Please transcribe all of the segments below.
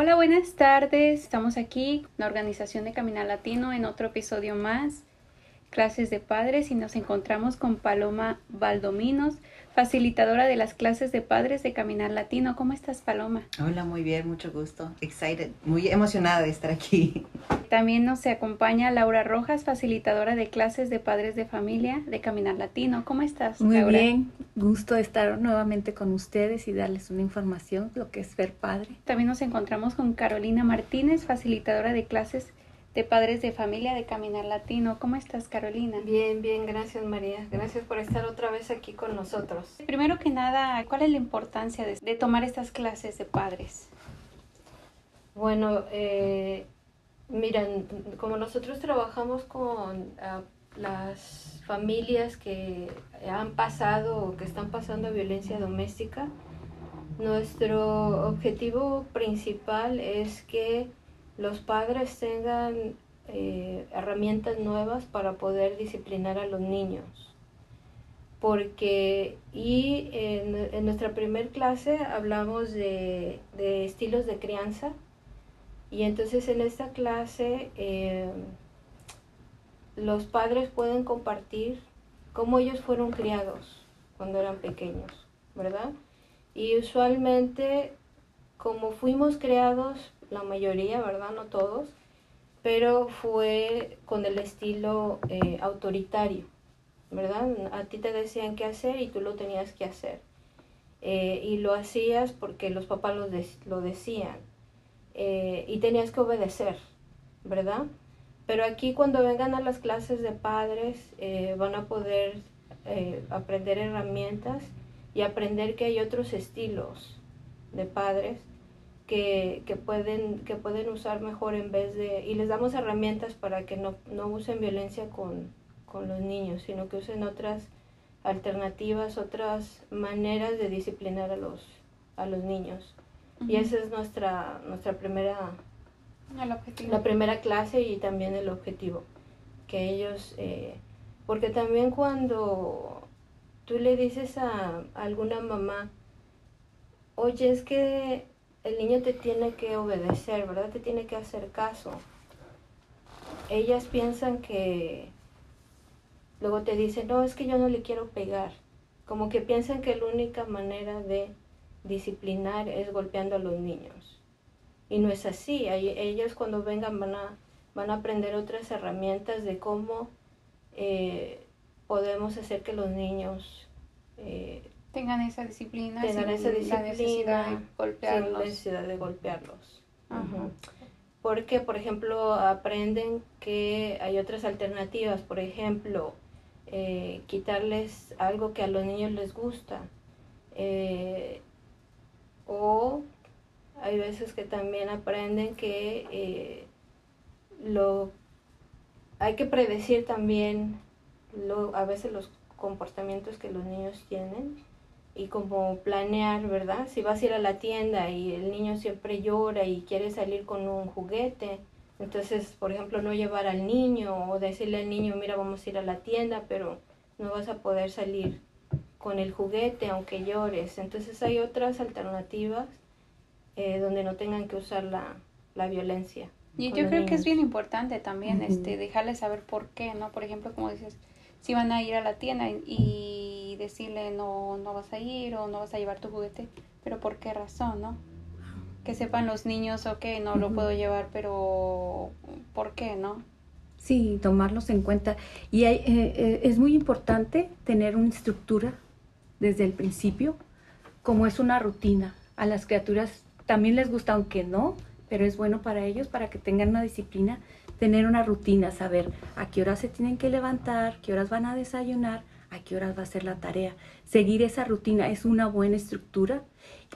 Hola, buenas tardes. Estamos aquí, la organización de Caminar Latino, en otro episodio más, clases de padres, y nos encontramos con Paloma Valdominos, facilitadora de las clases de padres de Caminar Latino. ¿Cómo estás, Paloma? Hola, muy bien, mucho gusto. Excited, muy emocionada de estar aquí. También nos acompaña Laura Rojas, facilitadora de clases de padres de familia de Caminar Latino. ¿Cómo estás? Muy Laura? bien, gusto de estar nuevamente con ustedes y darles una información, lo que es ser padre. También nos encontramos con Carolina Martínez, facilitadora de clases de padres de familia de Caminar Latino. ¿Cómo estás, Carolina? Bien, bien, gracias María. Gracias por estar otra vez aquí con nosotros. Primero que nada, ¿cuál es la importancia de, de tomar estas clases de padres? Bueno, eh, miran, como nosotros trabajamos con ah, las familias que han pasado o que están pasando violencia doméstica, nuestro objetivo principal es que los padres tengan eh, herramientas nuevas para poder disciplinar a los niños. Porque, y en, en nuestra primer clase hablamos de, de, estilos de crianza, y entonces en esta clase eh, los padres pueden compartir cómo ellos fueron criados cuando eran pequeños, ¿verdad? Y usualmente, como fuimos creados la mayoría, ¿verdad? No todos, pero fue con el estilo eh, autoritario, ¿verdad? A ti te decían qué hacer y tú lo tenías que hacer. Eh, y lo hacías porque los papás lo, de lo decían. Eh, y tenías que obedecer, ¿verdad? Pero aquí cuando vengan a las clases de padres van a poder aprender herramientas y aprender que hay otros estilos de padres que, que, pueden, que pueden usar mejor en vez de... Y les damos herramientas para que no, no usen violencia con, con los niños, sino que usen otras alternativas, otras maneras de disciplinar a los, a los niños. Uh -huh. Y esa es nuestra, nuestra primera, la primera clase y también el objetivo. Que ellos, eh, porque también cuando tú le dices a, a alguna mamá, oye, es que el niño te tiene que obedecer, ¿verdad? Te tiene que hacer caso. Ellas piensan que luego te dicen, no, es que yo no le quiero pegar. Como que piensan que la única manera de disciplinar es golpeando a los niños. Y no es así. Ellas cuando vengan van a, van a aprender otras herramientas de cómo eh, podemos hacer que los niños eh, tengan esa disciplina, tengan sin esa disciplina, la necesidad de golpearlos. Sin necesidad de golpearlos. -huh. Porque, por ejemplo, aprenden que hay otras alternativas. Por ejemplo, eh, quitarles algo que a los niños les gusta. Eh, o hay veces que también aprenden que eh, lo hay que predecir también lo, a veces los comportamientos que los niños tienen y como planear, ¿verdad? Si vas a ir a la tienda y el niño siempre llora y quiere salir con un juguete, entonces, por ejemplo, no llevar al niño o decirle al niño, mira, vamos a ir a la tienda, pero no vas a poder salir con el juguete aunque llores. Entonces hay otras alternativas eh, donde no tengan que usar la, la violencia. Y yo creo niños. que es bien importante también uh -huh. este, dejarles saber por qué, ¿no? Por ejemplo, como dices, si van a ir a la tienda y decirle no, no vas a ir o no vas a llevar tu juguete, pero por qué razón, ¿no? Que sepan los niños, ok, no uh -huh. lo puedo llevar, pero ¿por qué, no? Sí, tomarlos en cuenta. Y hay, eh, eh, es muy importante tener una estructura desde el principio, como es una rutina. A las criaturas también les gusta, aunque no, pero es bueno para ellos, para que tengan una disciplina, tener una rutina, saber a qué horas se tienen que levantar, qué horas van a desayunar, a qué horas va a ser la tarea. Seguir esa rutina es una buena estructura,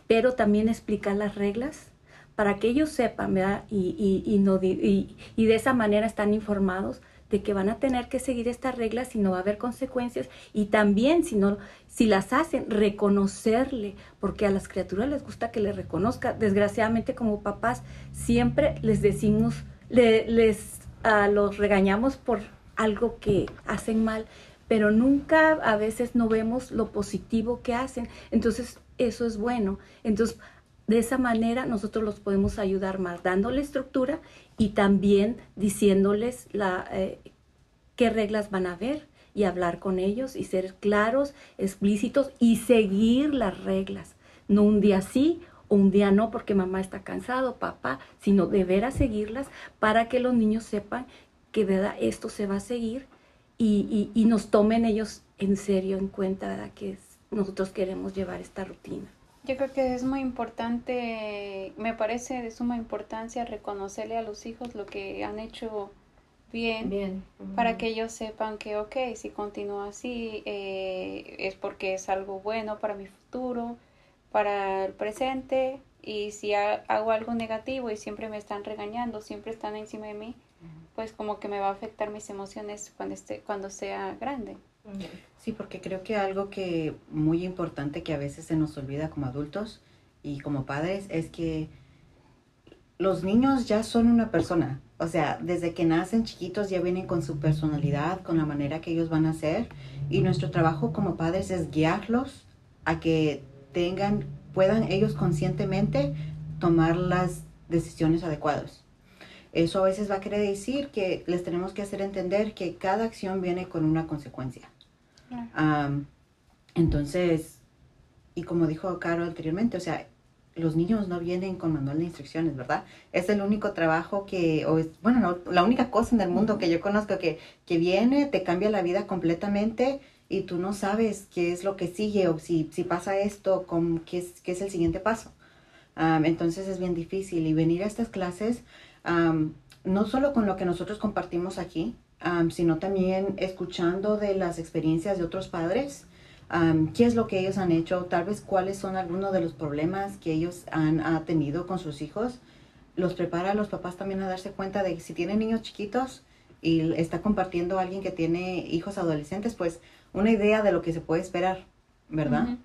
pero también explicar las reglas para que ellos sepan. Y, y, y, no, de esa manera están informados de que van a tener que seguir estas reglas y no va a haber consecuencias y también si no si las hacen reconocerle porque a las criaturas les gusta que les reconozca desgraciadamente como papás siempre les decimos le, les uh, los regañamos por algo que hacen mal pero nunca a veces no vemos lo positivo que hacen entonces eso es bueno entonces de esa manera nosotros los podemos ayudar más, dándole estructura y también diciéndoles la, eh, qué reglas van a ver y hablar con ellos y ser claros, explícitos y seguir las reglas. No un día sí o un día no porque mamá está cansado, papá, sino deber a seguirlas para que los niños sepan que ¿verdad? esto se va a seguir y, y, nos tomen ellos en serio en cuenta ¿verdad? que nosotros queremos llevar esta rutina. Yo creo que es muy importante, me parece de suma importancia reconocerle a los hijos lo que han hecho bien, bien. para que ellos sepan que, ok, si continúo así eh, es porque es algo bueno para mi futuro, para el presente, y si hago algo negativo y siempre me están regañando, siempre están encima de mí, pues como que me va a afectar mis emociones cuando, esté, cuando sea grande. Sí, porque creo que algo que muy importante que a veces se nos olvida como adultos y como padres es que los niños ya son una persona. O sea, desde que nacen chiquitos ya vienen con su personalidad, con la manera que ellos van a ser. Y nuestro trabajo como padres es guiarlos a que tengan, puedan ellos conscientemente tomar las decisiones adecuadas. Eso a veces va a querer decir que les tenemos que hacer entender que cada acción viene con una consecuencia entonces, y como dijo Caro anteriormente, o sea, los niños no vienen con manual de instrucciones, ¿verdad? Es el único trabajo que, o es, bueno, la única cosa en el mundo que yo conozco que, que viene, te cambia la vida completamente y tú no sabes qué es lo que sigue o si, si pasa esto, con, qué, es, qué es el siguiente paso. entonces es bien difícil y venir a estas clases, no solo con lo que nosotros compartimos aquí, sino también escuchando de las experiencias de otros padres, qué es lo que ellos han hecho, tal vez cuáles son algunos de los problemas que ellos han tenido con sus hijos. Los prepara a los papás también a darse cuenta de que si tienen niños chiquitos y está compartiendo a alguien que tiene hijos adolescentes, pues una idea de lo que se puede esperar, ¿verdad?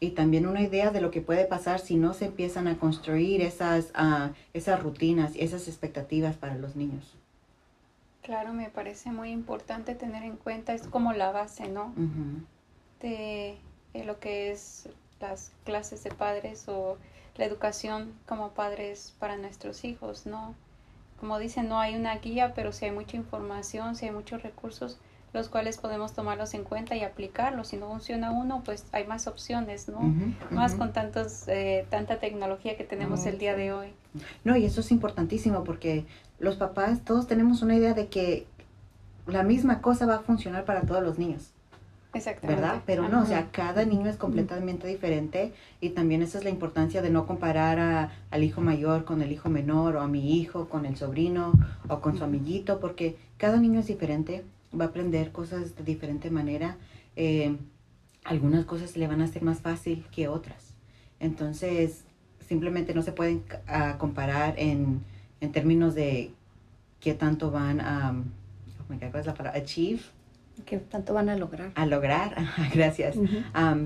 Y también una idea de lo que puede pasar si no se empiezan a construir esas, uh, esas rutinas, esas expectativas para los niños. Claro, me parece muy importante tener en cuenta, es como la base, ¿no? de, lo que es las clases de padres o la educación como padres para nuestros hijos, ¿no? Como dicen, no hay una guía, pero si hay mucha información, si hay muchos recursos, los cuales podemos tomarlos en cuenta y aplicarlos. Si no funciona uno, pues hay más opciones, ¿no? Más con tantos, eh, tanta tecnología que tenemos el día de hoy. No, y eso es importantísimo porque los papás todos tenemos una idea de que la misma cosa va a funcionar para todos los niños. Exactamente. ¿Verdad? Pero no, o sea, cada niño es completamente diferente y también esa es la importancia de no comparar a, al hijo mayor con el hijo menor o a mi hijo con el sobrino o con su amiguito, porque cada niño es diferente, va a aprender cosas de diferente manera. Eh, algunas cosas le van a ser más fácil que otras. Entonces, simplemente no se pueden ah, comparar en en términos de qué tanto van a, oh ¿cuál es la palabra? Achieve. ¿Qué tanto van a lograr? A lograr, gracias.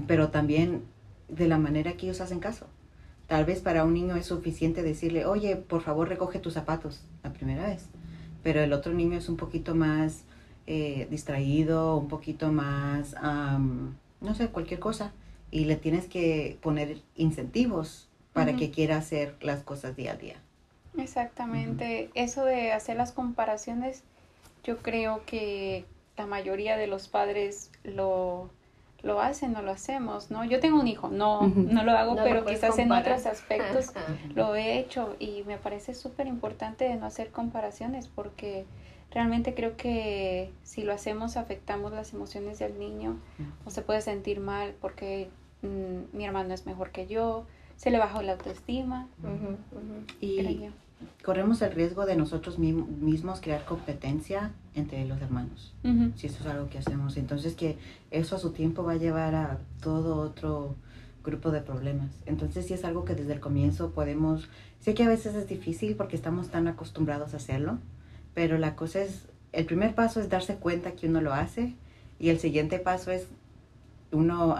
pero también de la manera que ellos hacen caso. Tal vez para un niño es suficiente decirle, oye, por favor recoge tus zapatos la primera vez. Pero el otro niño es un poquito más eh, distraído, un poquito más, no sé, cualquier cosa. Y le tienes que poner incentivos para que quiera hacer las cosas día a día. Exactamente. Eso de hacer las comparaciones, yo creo que la mayoría de los padres lo, lo hacen o lo hacemos, ¿no? Yo tengo un hijo, no, no lo hago, pero quizás en otros aspectos lo he hecho y me parece súper importante de no hacer comparaciones porque realmente creo que si lo hacemos afectamos las emociones del niño o se puede sentir mal porque mm, mi hermano es mejor que yo, se le bajó la autoestima. Y corremos el riesgo de nosotros mismos crear competencia entre los hermanos, si eso es algo que hacemos. Entonces que eso a su tiempo va a llevar a todo otro grupo de problemas. Entonces si es algo que desde el comienzo podemos, sé que a veces es difícil porque estamos tan acostumbrados a hacerlo, pero la cosa es, el primer paso es darse cuenta que uno lo hace y el siguiente paso es uno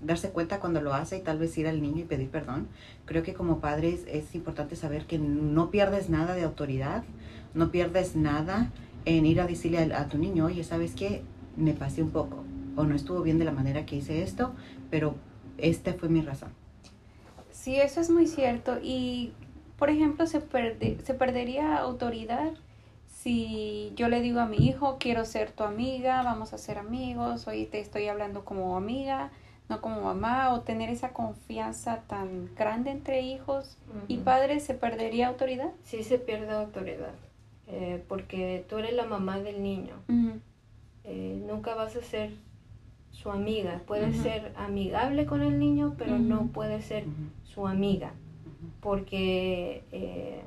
darse cuenta cuando lo hace y tal vez ir al niño y pedir perdón. Creo que como padres es importante saber que no pierdes nada de autoridad, no pierdes nada en ir a decirle a, tu niño, oye, ¿sabes qué? Me pasé un poco o no estuvo bien de la manera que hice esto, pero esta fue mi razón. Sí, eso es muy cierto. Y, por ejemplo, se, se perdería autoridad si yo le digo a mi hijo, quiero ser tu amiga, vamos a ser amigos, hoy te estoy hablando como amiga, no como mamá, o tener esa confianza tan grande entre hijos y padres, ¿se perdería autoridad? Sí, se pierde autoridad, eh, porque tú eres la mamá del niño. Eh, nunca vas a ser su amiga. Puede ser amigable con el niño, pero no puede ser su amiga. Porque eh,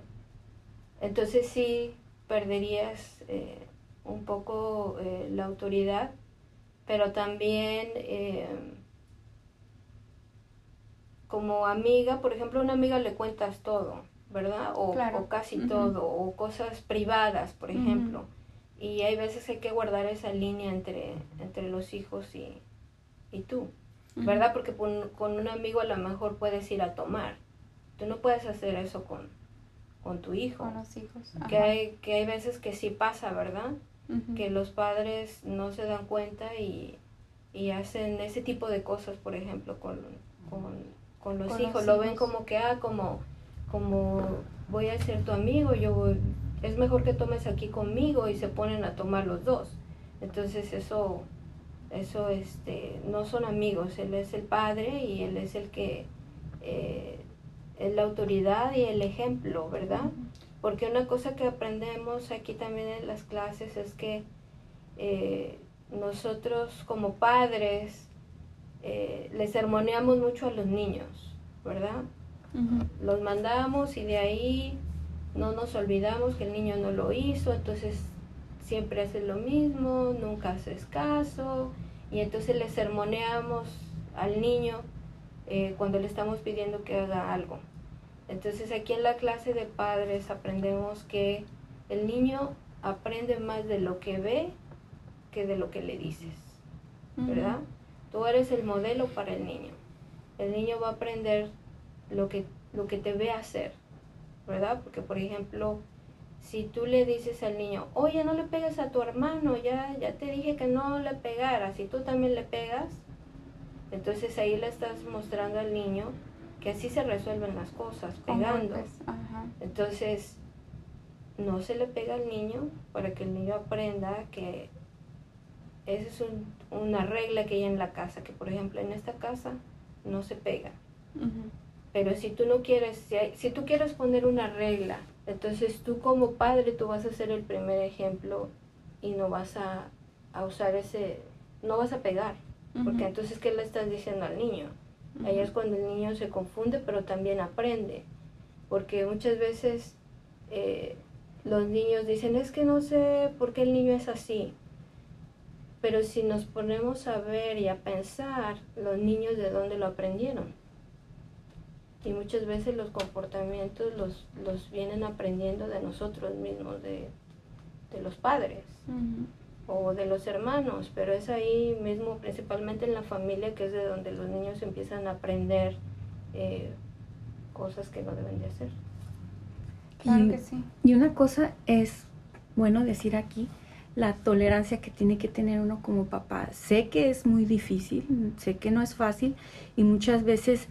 entonces sí perderías eh, un poco eh, la autoridad, pero también como amiga, por ejemplo, a una amiga le cuentas todo, ¿verdad? O, casi todo, o cosas privadas, por ejemplo. Y hay veces que hay que guardar esa línea entre, entre los hijos y, y tú, ¿verdad? Porque con, un amigo a lo mejor puedes ir a tomar. Tú no puedes hacer eso con, con tu hijo. Con los hijos. Que hay, que hay veces que sí pasa, ¿verdad? Que los padres no se dan cuenta y, y, hacen ese tipo de cosas, por ejemplo, con, con, los, hijos. Lo ven como que, ah, como, como voy a ser tu amigo, yo es mejor que tomes aquí conmigo y se ponen a tomar los dos. Entonces eso, eso este, no son amigos, él es el padre y él es el que eh, es la autoridad y el ejemplo, ¿verdad? Porque una cosa que aprendemos aquí también en las clases es que eh, nosotros como padres eh, les sermoneamos mucho a los niños, ¿verdad? Los mandamos y de ahí no nos olvidamos que el niño no lo hizo, entonces siempre hace lo mismo, nunca haces caso, y entonces le sermoneamos al niño eh, cuando le estamos pidiendo que haga algo. Entonces aquí en la clase de padres aprendemos que el niño aprende más de lo que ve que de lo que le dices, ¿verdad? Tú eres el modelo para el niño. El niño va a aprender lo que, lo que te ve hacer. ¿verdad? Porque, por ejemplo, si tú le dices al niño, oye, no le pegues a tu hermano, ya, ya te dije que no le pegaras, y tú también le pegas, entonces ahí le estás mostrando al niño que así se resuelven las cosas, pegando. Entonces, no se le pega al niño para que el niño aprenda que esa es una regla que hay en la casa, que por ejemplo en esta casa no se pega. Pero si tú no quieres, si, tú quieres poner una regla, entonces tú como padre tú vas a ser el primer ejemplo y no vas a, usar ese, no vas a pegar, porque entonces ¿qué le estás diciendo al niño? Ahí es cuando el niño se confunde, pero también aprende, porque muchas veces eh, los niños dicen, es que no sé por qué el niño es así, pero si nos ponemos a ver y a pensar, los niños de dónde lo aprendieron y muchas veces los comportamientos los, los vienen aprendiendo de nosotros mismos, de, los padres o de los hermanos, pero es ahí mismo, principalmente en la familia, que es de donde los niños empiezan a aprender eh, cosas que no deben de hacer. Claro que sí. Y una cosa es, bueno decir aquí, la tolerancia que tiene que tener uno como papá. Sé que es muy difícil, sé que no es fácil y muchas veces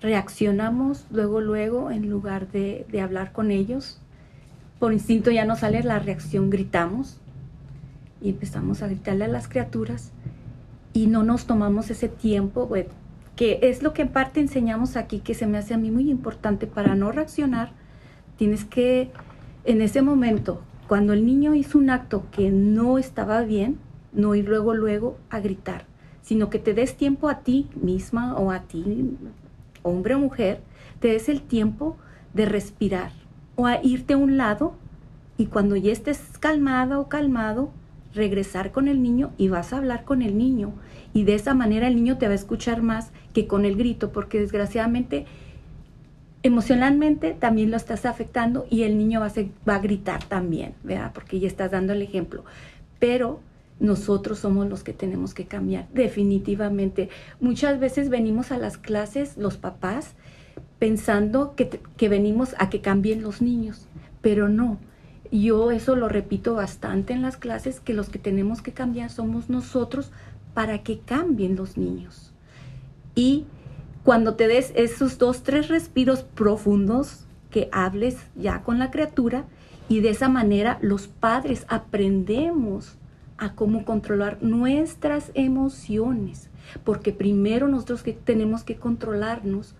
reaccionamos luego, luego, en lugar de, hablar con ellos. Por instinto ya no sale la reacción, gritamos y empezamos a gritarle a las criaturas y no nos tomamos ese tiempo, que es lo que en parte enseñamos aquí, que se me hace a mí muy importante para no reaccionar. Tienes que, en ese momento, cuando el niño hizo un acto que no estaba bien, no ir luego, luego a gritar, sino que te des tiempo a ti misma o a ti hombre o mujer, te des el tiempo de respirar o a irte a un lado y cuando ya estés calmada o calmado, regresar con el niño y vas a hablar con el niño. Y de esa manera el niño te va a escuchar más que con el grito, porque desgraciadamente emocionalmente también lo estás afectando y el niño va a, va a gritar también, ¿verdad? Porque ya estás dando el ejemplo. Pero nosotros somos los que tenemos que cambiar, definitivamente. Muchas veces venimos a las clases, los papás, pensando que, que, venimos a que cambien los niños, pero no. Yo eso lo repito bastante en las clases, que los que tenemos que cambiar somos nosotros para que cambien los niños. Y cuando te des esos dos, tres respiros profundos, que hables ya con la criatura y de esa manera los padres aprendemos a cómo controlar nuestras emociones, porque primero nosotros que tenemos que controlarnos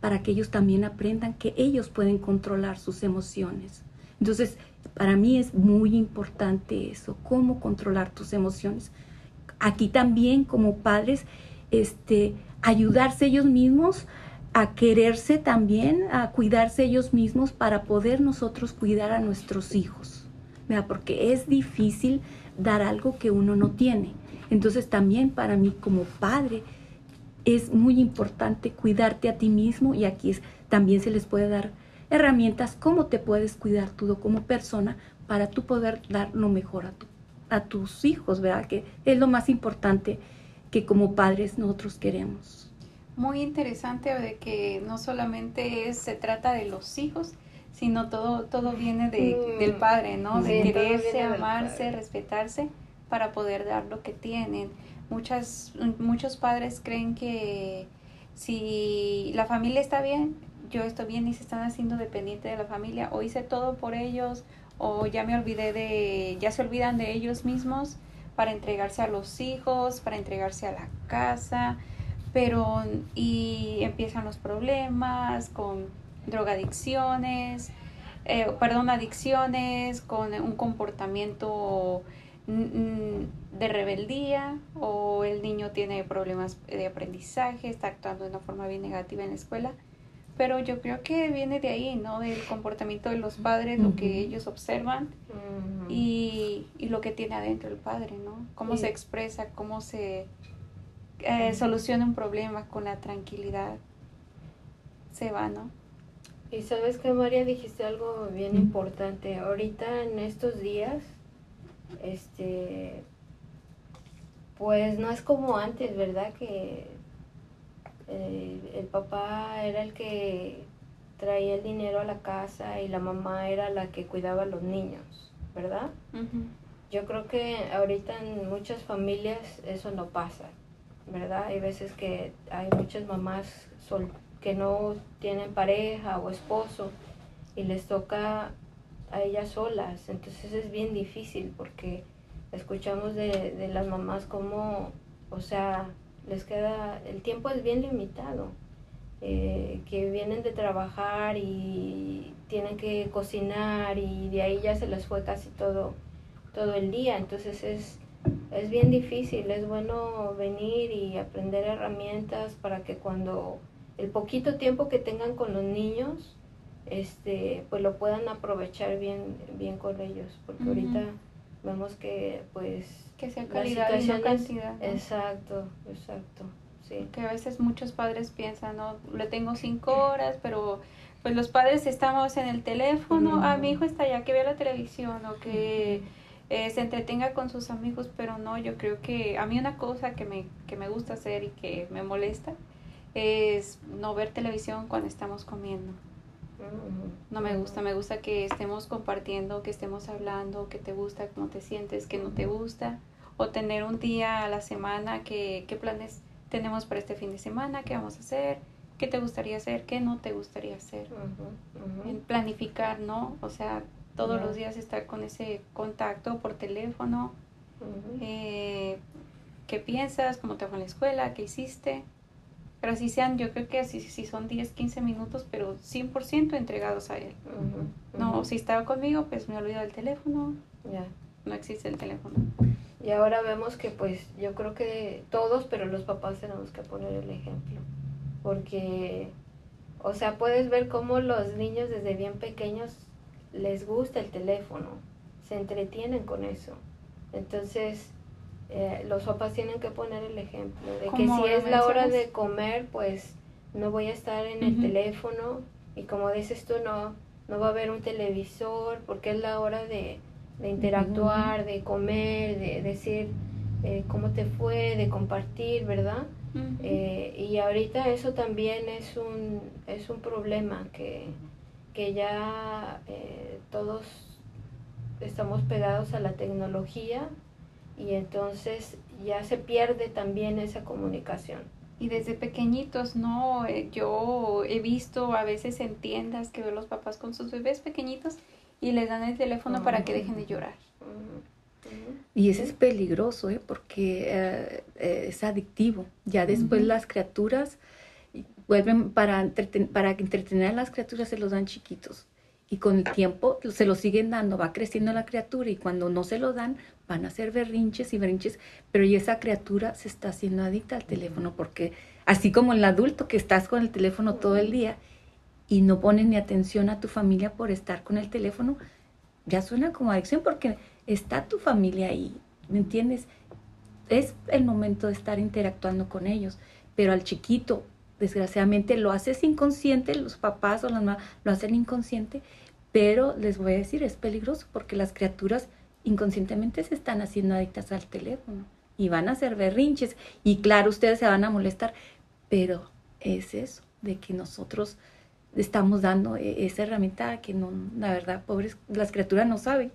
para que ellos también aprendan que ellos pueden controlar sus emociones. Entonces, para mí es muy importante eso, cómo controlar tus emociones. Aquí también como padres, este, ayudarse ellos mismos a quererse también, a cuidarse ellos mismos para poder nosotros cuidar a nuestros hijos. Porque es difícil dar algo que uno no tiene. Entonces también para mí como padre es muy importante cuidarte a ti mismo y aquí también se les puede dar herramientas cómo te puedes cuidar tú como persona para tú poder dar lo mejor a, a tus hijos, ¿verdad? Que es lo más importante que como padres nosotros queremos muy interesante de que no solamente se trata de los hijos, sino todo, todo viene de, del padre, ¿no? de quererse, amarse, respetarse para poder dar lo que tienen. Muchas, muchos padres creen que si la familia está bien, yo estoy bien y se están haciendo dependiente de la familia, o hice todo por ellos, o ya me olvidé de, ya se olvidan de ellos mismos para entregarse a los hijos, para entregarse a la casa, pero y empiezan los problemas con drogadicciones, eh, perdón, adicciones, con un comportamiento de rebeldía o el niño tiene problemas de aprendizaje, está actuando de una forma bien negativa en la escuela. Pero yo creo que viene de ahí, ¿no? Del comportamiento de los padres, lo que ellos observan y, y, lo que tiene adentro el padre, ¿no? Cómo se expresa, cómo se eh, soluciona un problema con la tranquilidad, se va, ¿no? Y sabes que María dijiste algo bien importante. Ahorita en estos días, este, pues no es como antes, ¿verdad? Que eh, el papá era el que traía el dinero a la casa y la mamá era la que cuidaba a los niños, ¿verdad? Yo creo que ahorita en muchas familias eso no pasa. ¿verdad? Hay veces que hay muchas mamás sol que no tienen pareja o esposo y les toca a ellas solas, entonces es bien difícil porque escuchamos de, de las mamás como, o sea, les queda, el tiempo es bien limitado, eh, que vienen de trabajar y tienen que cocinar y de ahí ya se les fue casi todo, todo el día, entonces es, es bien difícil, es bueno venir y aprender herramientas para que cuando el poquito tiempo que tengan con los niños, este, pues lo puedan aprovechar bien, bien con ellos, porque ahorita vemos que pues que sea calidad y no cantidad. Exacto, exacto. Sí. Que a veces muchos padres piensan, no, le tengo cinco horas, pero pues los padres estamos en el teléfono, ah, mi hijo está allá, que vea la televisión o que eh, se entretenga con sus amigos, pero no, yo creo que a mí una cosa que me, que me gusta hacer y que me molesta es no ver televisión cuando estamos comiendo. No me gusta, me gusta que estemos compartiendo, que estemos hablando, que te gusta, cómo te sientes, que no te gusta, o tener un día a la semana, que, qué planes tenemos para este fin de semana, qué vamos a hacer, qué te gustaría hacer, qué no te gustaría hacer. planificar, ¿no? O sea, todos los días estar con ese contacto por teléfono. Eh, ¿Qué piensas? ¿Cómo te fue en la escuela? ¿Qué hiciste? Pero si sean, yo creo que si, si son 10, 15 minutos, pero 100% entregados a él. No, si estaba conmigo, pues me olvido del teléfono. Ya. No existe el teléfono. Y ahora vemos que pues yo creo que todos, pero los papás tenemos que poner el ejemplo. Porque, o sea, puedes ver cómo los niños desde bien pequeños les gusta el teléfono, se entretienen con eso. Entonces, eh, los papás tienen que poner el ejemplo de que si es la hora de comer, pues no voy a estar en el teléfono. Y como dices tú, no, no va a haber un televisor porque es la hora de, interactuar, de comer, de decir eh, cómo te fue, de compartir, ¿verdad? Eh, y ahorita eso también es un, es un problema que que ya eh, todos estamos pegados a la tecnología y entonces ya se pierde también esa comunicación. Y desde pequeñitos, ¿no? Eh, yo he visto a veces en tiendas que veo los papás con sus bebés pequeñitos y les dan el teléfono para que dejen de llorar. Y eso es peligroso, ¿eh? porque eh, eh, es adictivo. Ya después las criaturas vuelven para, para entretener a las criaturas se los dan chiquitos. Y con el tiempo se lo siguen dando, va creciendo la criatura y cuando no se lo dan van a ser berrinches y berrinches, pero y esa criatura se está haciendo adicta al teléfono porque así como el adulto que estás con el teléfono todo el día y no pones ni atención a tu familia por estar con el teléfono, ya suena como adicción porque está tu familia ahí, ¿me entiendes? Es el momento de estar interactuando con ellos, pero al chiquito, desgraciadamente, lo haces inconsciente, los papás o las mamás lo hacen inconsciente, pero les voy a decir, es peligroso porque las criaturas inconscientemente se están haciendo adictas al teléfono y van a hacer berrinches y claro, ustedes se van a molestar, pero es eso, de que nosotros estamos dando e-, esa herramienta que no, la verdad, pobres, las criaturas no saben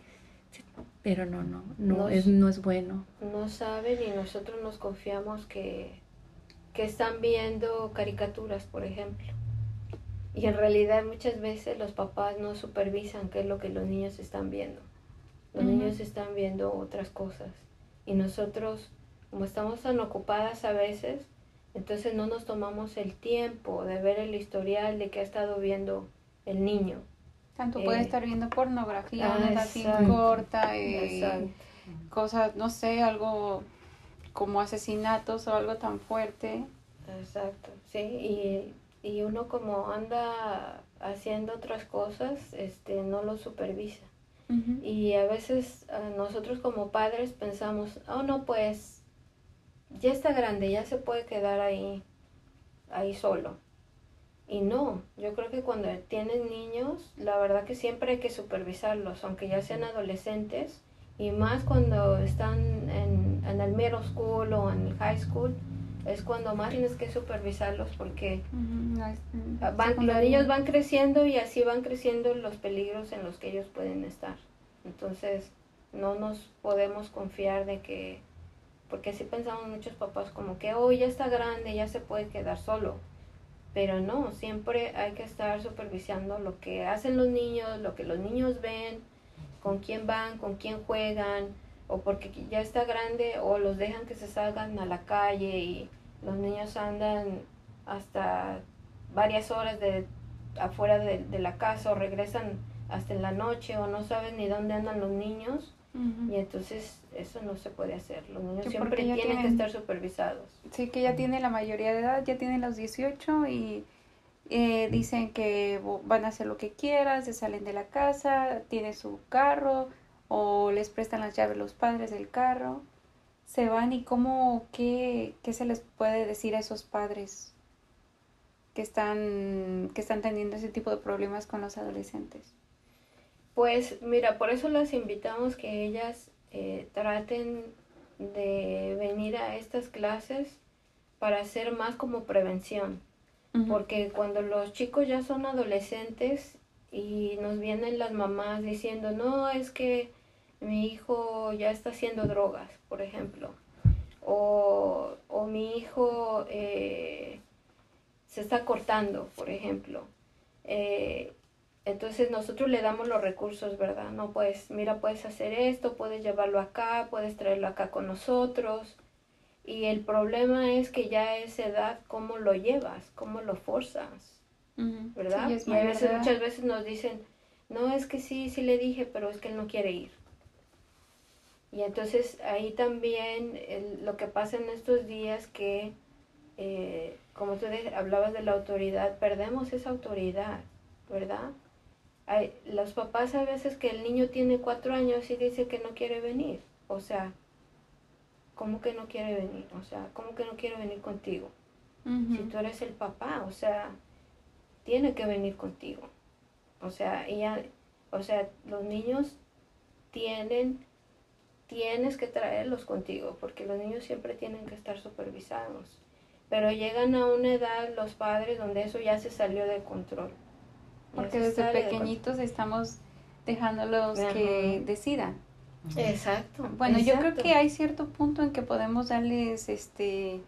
pero no, no, no, es, no es bueno. No saben y nosotros nos confiamos que, que están viendo caricaturas, por ejemplo. Y en realidad muchas veces los papás no supervisan qué es lo que los niños están viendo. Los niños están viendo otras cosas. Y nosotros, como estamos tan ocupadas a veces, entonces no nos tomamos el tiempo de ver el historial de qué ha estado viendo el niño. Tanto puede eh, estar viendo pornografía, una así corta, eh, cosas, no sé, algo como asesinatos o algo tan fuerte. Exacto, sí, y, y uno como anda haciendo otras cosas, este, no lo supervisa. Y a veces nosotros como padres pensamos, oh no, pues ya está grande, ya se puede quedar ahí, ahí solo. Y no, yo creo que cuando tienen niños, la verdad que siempre hay que supervisarlos, aunque ya sean adolescentes, y más cuando están en, en el middle school o en el high school, es cuando más tienes que supervisarlos porque los niños van creciendo y así van creciendo los peligros en los que ellos pueden estar. Entonces, no nos podemos confiar de que, porque así pensamos muchos papás como que, oh, ya está grande, ya se puede quedar solo pero no, siempre hay que estar supervisando lo que hacen los niños, lo que los niños ven, con quién van, con quién juegan, o porque ya está grande, o los dejan que se salgan a la calle y los niños andan hasta varias horas de afuera de, de la casa o regresan hasta en la noche o no saben ni dónde andan los niños y entonces eso no se puede hacer. Los niños siempre tienen, que estar supervisados. Sí, que ya tiene la mayoría de edad, ya tienen los 18 y eh, dicen que van a hacer lo que quieran, se salen de la casa, tienen su carro o les prestan las llaves los padres del carro, se van y cómo, qué, qué se les puede decir a esos padres que están, que están teniendo ese tipo de problemas con los adolescentes. Pues mira, por eso las invitamos que ellas eh, traten de venir a estas clases para hacer más como prevención. Porque cuando los chicos ya son adolescentes y nos vienen las mamás diciendo, no, es que mi hijo ya está haciendo drogas, por ejemplo, o, o mi hijo eh, se está cortando, por ejemplo. Eh, entonces nosotros le damos los recursos, ¿verdad? No, pues mira, puedes hacer esto, puedes llevarlo acá, puedes traerlo acá con nosotros. Y el problema es que ya a esa edad, ¿cómo lo llevas? ¿Cómo lo forzas? ¿Verdad? y a veces, muchas veces nos dicen, no, es que sí, sí le dije, pero es que él no quiere ir. Y entonces ahí también lo que pasa en estos días que, eh, como tú hablabas de la autoridad, perdemos esa autoridad, ¿verdad? Hay, los papás a veces que el niño tiene cuatro años y dice que no quiere venir. O sea, ¿cómo que no quiere venir? O sea, ¿cómo que no quiere venir contigo? Si tú eres el papá, o sea, tiene que venir contigo. O sea, ella, o sea, los niños tienen, tienes que traerlos contigo, porque los niños siempre tienen que estar supervisados. Pero llegan a una edad los padres donde eso ya se salió de control. Porque desde pequeñitos estamos dejándolos que decidan. Exacto. Bueno, yo creo que hay cierto punto en que podemos darles este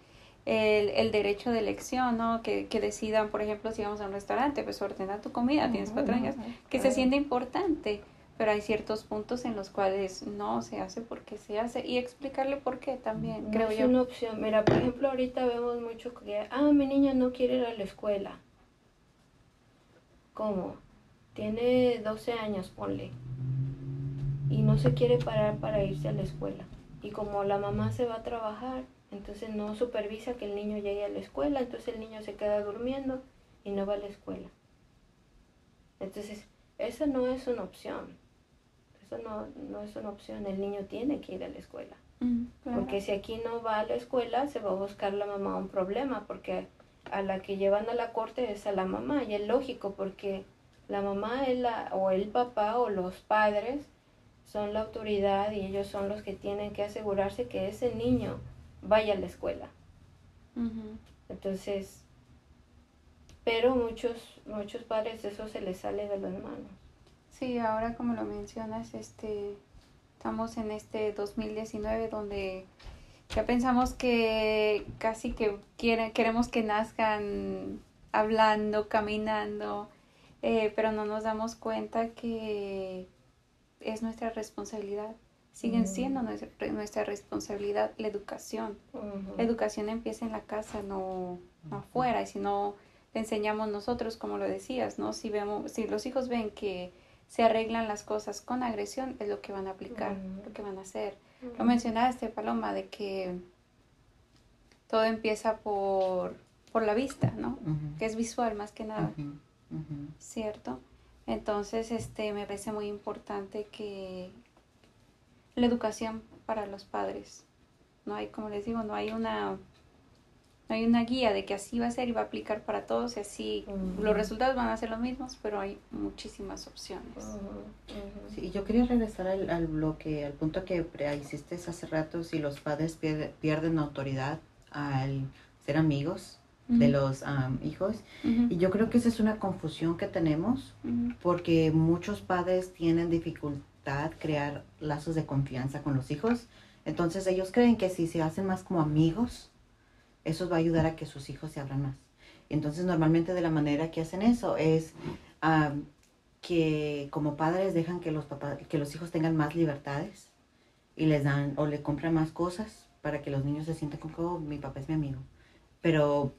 el, el derecho de elección, ¿no? Que, que decidan, por ejemplo, si vamos a un restaurante, pues ordenar tu comida, tienes cuatro años, que se siente importante, pero hay ciertos puntos en los cuales no se hace porque se hace y explicarle por qué también, No creo es yo. una opción. Mira, por ejemplo, ahorita vemos mucho que, ah, mi niña no quiere ir a la escuela. ¿Cómo? Tiene 12 años, ponle. Y no se quiere parar para irse a la escuela. Y como la mamá se va a trabajar, entonces no supervisa que el niño llegue a la escuela, entonces el niño se queda durmiendo y no va a la escuela. Entonces, esa no es una opción. Eso no, no es una opción. El niño tiene que ir a la escuela. Mm, claro. Porque si aquí no va a la escuela, se va a buscar la mamá un problema, porque a la que llevan a la corte es a la mamá, y es lógico, porque la mamá es la, o el papá o los padres son la autoridad y ellos son los que tienen que asegurarse que ese niño vaya a la escuela. Entonces, pero muchos, muchos padres eso se les sale de las manos. Sí, ahora como lo mencionas, este, estamos en este 2019 donde ya pensamos que casi que quiere- queremos que nazcan hablando, caminando, eh, pero no nos damos cuenta que es nuestra responsabilidad. Siguen siendo nuestra, nuestra responsabilidad la educación. La educación empieza en la casa, no, no afuera. Y si no le enseñamos nosotros, como lo decías, ¿no? Si vemos, si los hijos ven que se arreglan las cosas con agresión, es lo que van a aplicar, lo que van a hacer. Lo mencionaste, Paloma, de que todo empieza por, por la vista, ¿no? Que es visual más que nada. ¿cierto? Entonces, este, me parece muy importante que la educación para los padres, no hay, como les digo, no hay una, hay una guía de que así va a ser y va a aplicar para todos y así los resultados van a ser los mismos, pero hay muchísimas opciones. Sí, yo quería regresar al, al bloque, al punto que pre- hiciste hace rato, si los padres pierde- pierden autoridad al ser amigos de los am, hijos. Y yo creo que esa es una confusión que tenemos porque muchos padres tienen dificultad crear lazos de confianza con los hijos. Entonces ellos creen que si se hacen más como amigos, eso va a ayudar a que sus hijos se abran más. Entonces normalmente de la manera que hacen eso es que como padres dejan que los papás, que los hijos tengan más libertades y les dan o le compran más cosas para que los niños se sientan como que "Oh, mi papá es mi amigo. Pero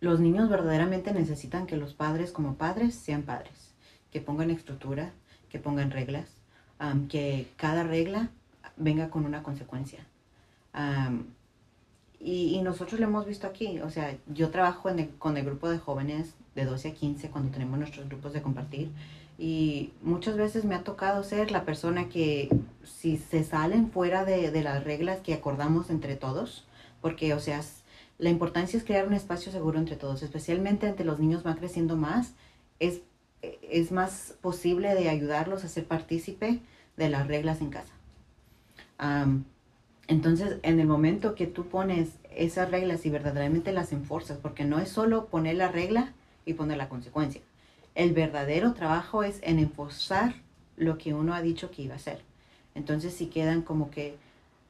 los niños verdaderamente necesitan que los padres como padres sean padres, que pongan estructura, que pongan reglas, am, que cada regla venga con una consecuencia. Y, y nosotros lo hemos visto aquí, o sea, yo trabajo en el- con el grupo de jóvenes de 12 a 15 cuando tenemos nuestros grupos de compartir y muchas veces me ha tocado ser la persona que si se salen fuera de, de las reglas que acordamos entre todos, porque o sea, la importancia es crear un espacio seguro entre todos, especialmente entre los niños van creciendo más, es, es más posible de ayudarlos a ser partícipe de las reglas en casa. Am, entonces, en el momento que tú pones esas reglas y verdaderamente las enforzas, porque no es solo poner la regla y poner la consecuencia. El verdadero trabajo es en enforzar lo que uno ha dicho que iba a hacer. Entonces, si quedan como que,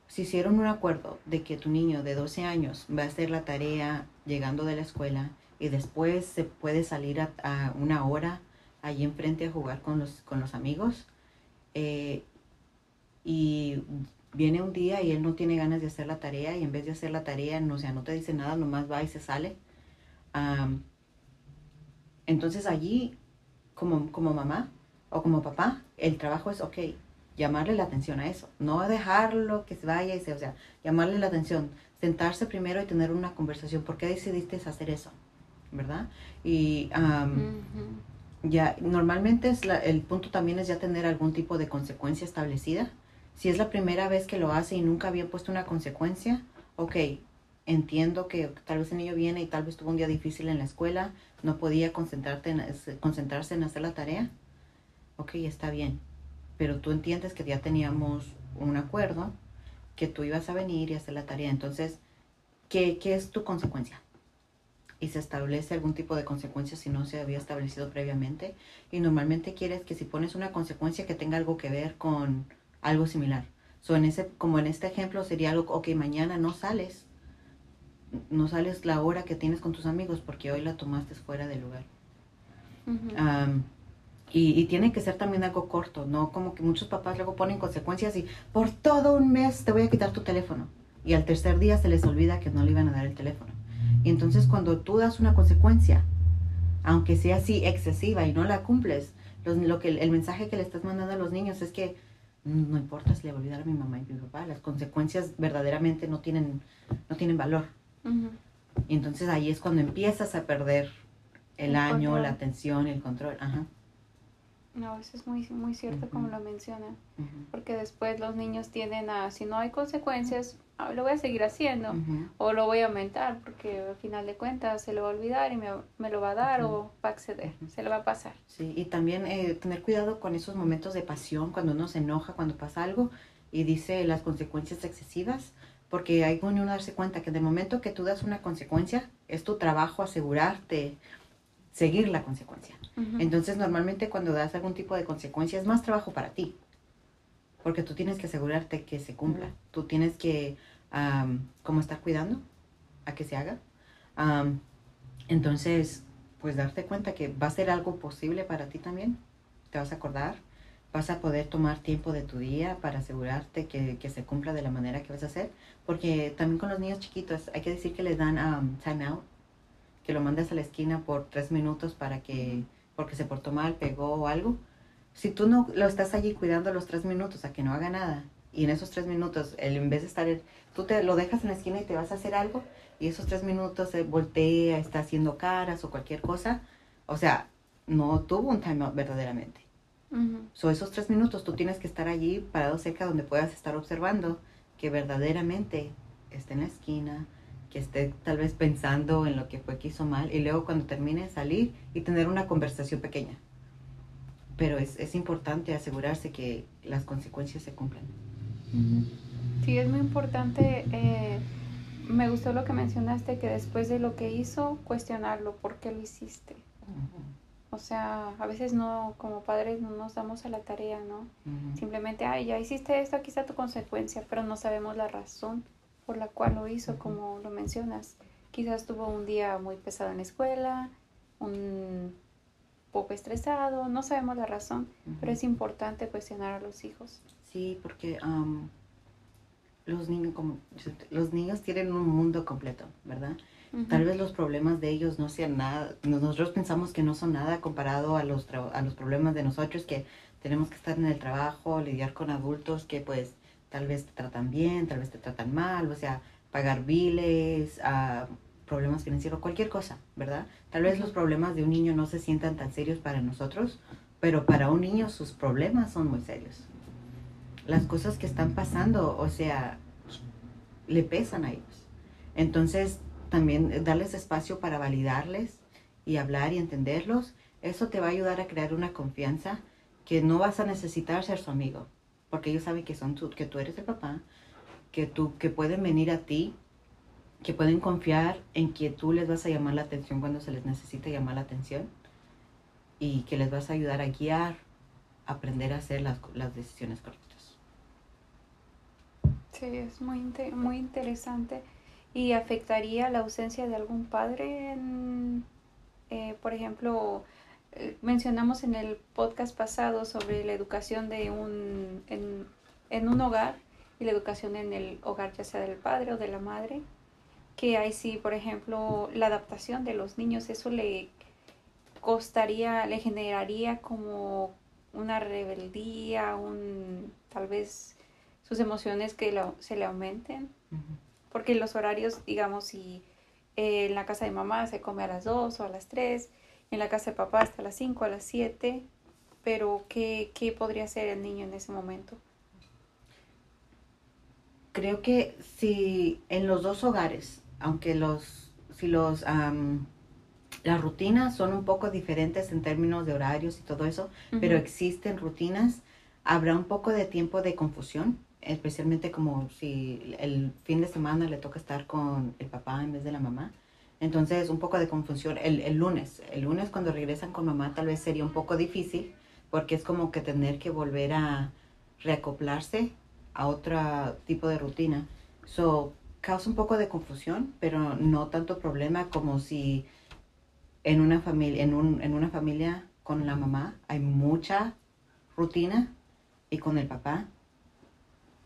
si hicieron un acuerdo de que tu niño de 12 años va a hacer la tarea llegando de la escuela y después se puede salir a, una hora allí enfrente a jugar con los, con los amigos, eh, y viene un día y él no tiene ganas de hacer la tarea y en vez de hacer la tarea, no, o sea, no te dice nada, nomás va y se sale. Am, entonces allí, como, como mamá o como papá, el trabajo es, ok, llamarle la atención a eso, no dejarlo que se vaya y se, o sea, llamarle la atención, sentarse primero y tener una conversación, ¿por qué decidiste hacer eso? ¿Verdad? Y ujú. ya, normalmente es la- el punto también es ya tener algún tipo de consecuencia establecida. Si es la primera vez que lo hace y nunca había puesto una consecuencia, ok, entiendo que tal vez el niño viene y tal vez tuvo un día difícil en la escuela, no podía concentrarte en, concentrarse en hacer la tarea. Ok, está bien. Pero tú entiendes que ya teníamos un acuerdo, que tú ibas a venir y hacer la tarea. Entonces, ¿qué, qué es tu consecuencia? y se establece algún tipo de consecuencia si no se había establecido previamente. Y normalmente quieres que si pones una consecuencia que tenga algo que ver con algo similar. So, en ese, como en este ejemplo sería algo, ok, mañana no sales no sales la hora que tienes con tus amigos porque hoy la tomaste fuera del lugar. Am, y, y tiene que ser también algo corto, no como que muchos papás luego ponen consecuencias y por todo un mes te voy a quitar tu teléfono. Y al tercer día se les olvida que no le iban a dar el teléfono. Y entonces cuando tú das una consecuencia, aunque sea así excesiva y no la cumples, los- lo que, el mensaje que le estás mandando a los niños es que "Mm, no importa si le voy a olvidar a mi mamá y mi papá, las consecuencias verdaderamente no tienen, no tienen valor. Y entonces ahí es cuando empiezas a perder el, El año, control. la atención, el control. Ajá. No, eso es muy, muy cierto como lo mencionan. Ujú. Porque después los niños tienden a, si no hay consecuencias, lo voy a seguir haciendo. O lo voy a aumentar porque al final de cuentas se lo va a olvidar y me, me lo va a dar o va a acceder. Se le va a pasar. Sí, y también eh, tener cuidado con esos momentos de pasión, cuando uno se enoja, cuando pasa algo y dice las consecuencias excesivas, porque hay que uno darse cuenta que de momento que tú das una consecuencia, es tu trabajo asegurarte seguir la consecuencia. Entonces, normalmente cuando das algún tipo de consecuencia es más trabajo para ti, porque tú tienes que asegurarte que se cumpla. Tú tienes que, am, como estar cuidando a que se haga. Entonces, pues darte cuenta que va a ser algo posible para ti también. Te vas a acordar, vas a poder tomar tiempo de tu día para asegurarte que, que se cumpla de la manera que vas a hacer. Porque también con los niños chiquitos hay que decir que les dan um, time out, que lo mandes a la esquina por tres minutos para que, porque se portó mal, pegó o algo. Si tú no lo estás allí cuidando los tres minutos a que no haga nada, y en esos tres minutos, él, en vez de estar, tú te lo dejas en la esquina y te vas a hacer algo, y esos tres minutos se voltea, está haciendo caras o cualquier cosa, o sea, no tuvo un time out verdaderamente. Ujú. So, esos tres minutos tú tienes que estar allí parado cerca donde puedas estar observando que verdaderamente esté en la esquina, que esté tal vez pensando en lo que fue que hizo mal y luego cuando termine salir y tener una conversación pequeña. Pero es, es importante asegurarse que las consecuencias se cumplan. Sí, es muy importante. eh, me gustó lo que mencionaste, que después de lo que hizo, cuestionarlo, ¿por qué lo hiciste? O sea, a veces no, como padres, no nos damos a la tarea, ¿no? Ujú. Simplemente, ay, ya hiciste esto, aquí está tu consecuencia, pero no sabemos la razón por la cual lo hizo, Ujú. como lo mencionas. Quizás tuvo un día muy pesado en la escuela, un poco estresado, no sabemos la razón, pero Ujú. es importante cuestionar a los hijos. Sí, porque am, los niños como los niños tienen un mundo completo, ¿verdad? Tal vez los problemas de ellos no sean nada, nosotros pensamos que no son nada comparado a los, a los problemas de nosotros que tenemos que estar en el trabajo, lidiar con adultos que pues tal vez te tratan bien, tal vez te tratan mal, o sea, pagar biles, ah, problemas financieros, cualquier cosa, ¿verdad? Tal vez los problemas de un niño no se sientan tan serios para nosotros, pero para un niño sus problemas son muy serios. Las cosas que están pasando, o sea, le pesan a ellos. Entonces, también darles espacio para validarles y hablar y entenderlos, eso te va a ayudar a crear una confianza que no vas a necesitar ser su amigo, porque ellos saben que son tú, que tú eres el papá, que tú que pueden venir a ti, que pueden confiar en que tú les vas a llamar la atención cuando se les necesite llamar la atención y que les vas a ayudar a guiar, a aprender a hacer las, las decisiones correctas. Sí, es muy, muy interesante. ¿Y afectaría la ausencia de algún padre? en, eh, por ejemplo, eh, mencionamos en el podcast pasado sobre la educación de un, en, en un hogar y la educación en el hogar, ya sea del padre o de la madre, que ahí sí, por ejemplo, la adaptación de los niños, eso le costaría, le generaría como una rebeldía, un tal vez sus emociones que lo- se le aumenten, porque los horarios, digamos, si eh, en la casa de mamá se come a las 2 o a las 3, en la casa de papá hasta las 5, a las 7, pero ¿qué, qué podría hacer el niño en ese momento? Creo que si en los dos hogares, aunque los, si los, las rutinas son un poco diferentes en términos de horarios y todo eso, pero existen rutinas, habrá un poco de tiempo de confusión, especialmente como si el fin de semana le toca estar con el papá en vez de la mamá. Entonces, un poco de confusión el, el lunes. El lunes cuando regresan con mamá tal vez sería un poco difícil porque es como que tener que volver a reacoplarse a otro tipo de rutina. So, causa un poco de confusión, pero no tanto problema como si en una familia, en, un, en una familia con la mamá hay mucha rutina y con el papá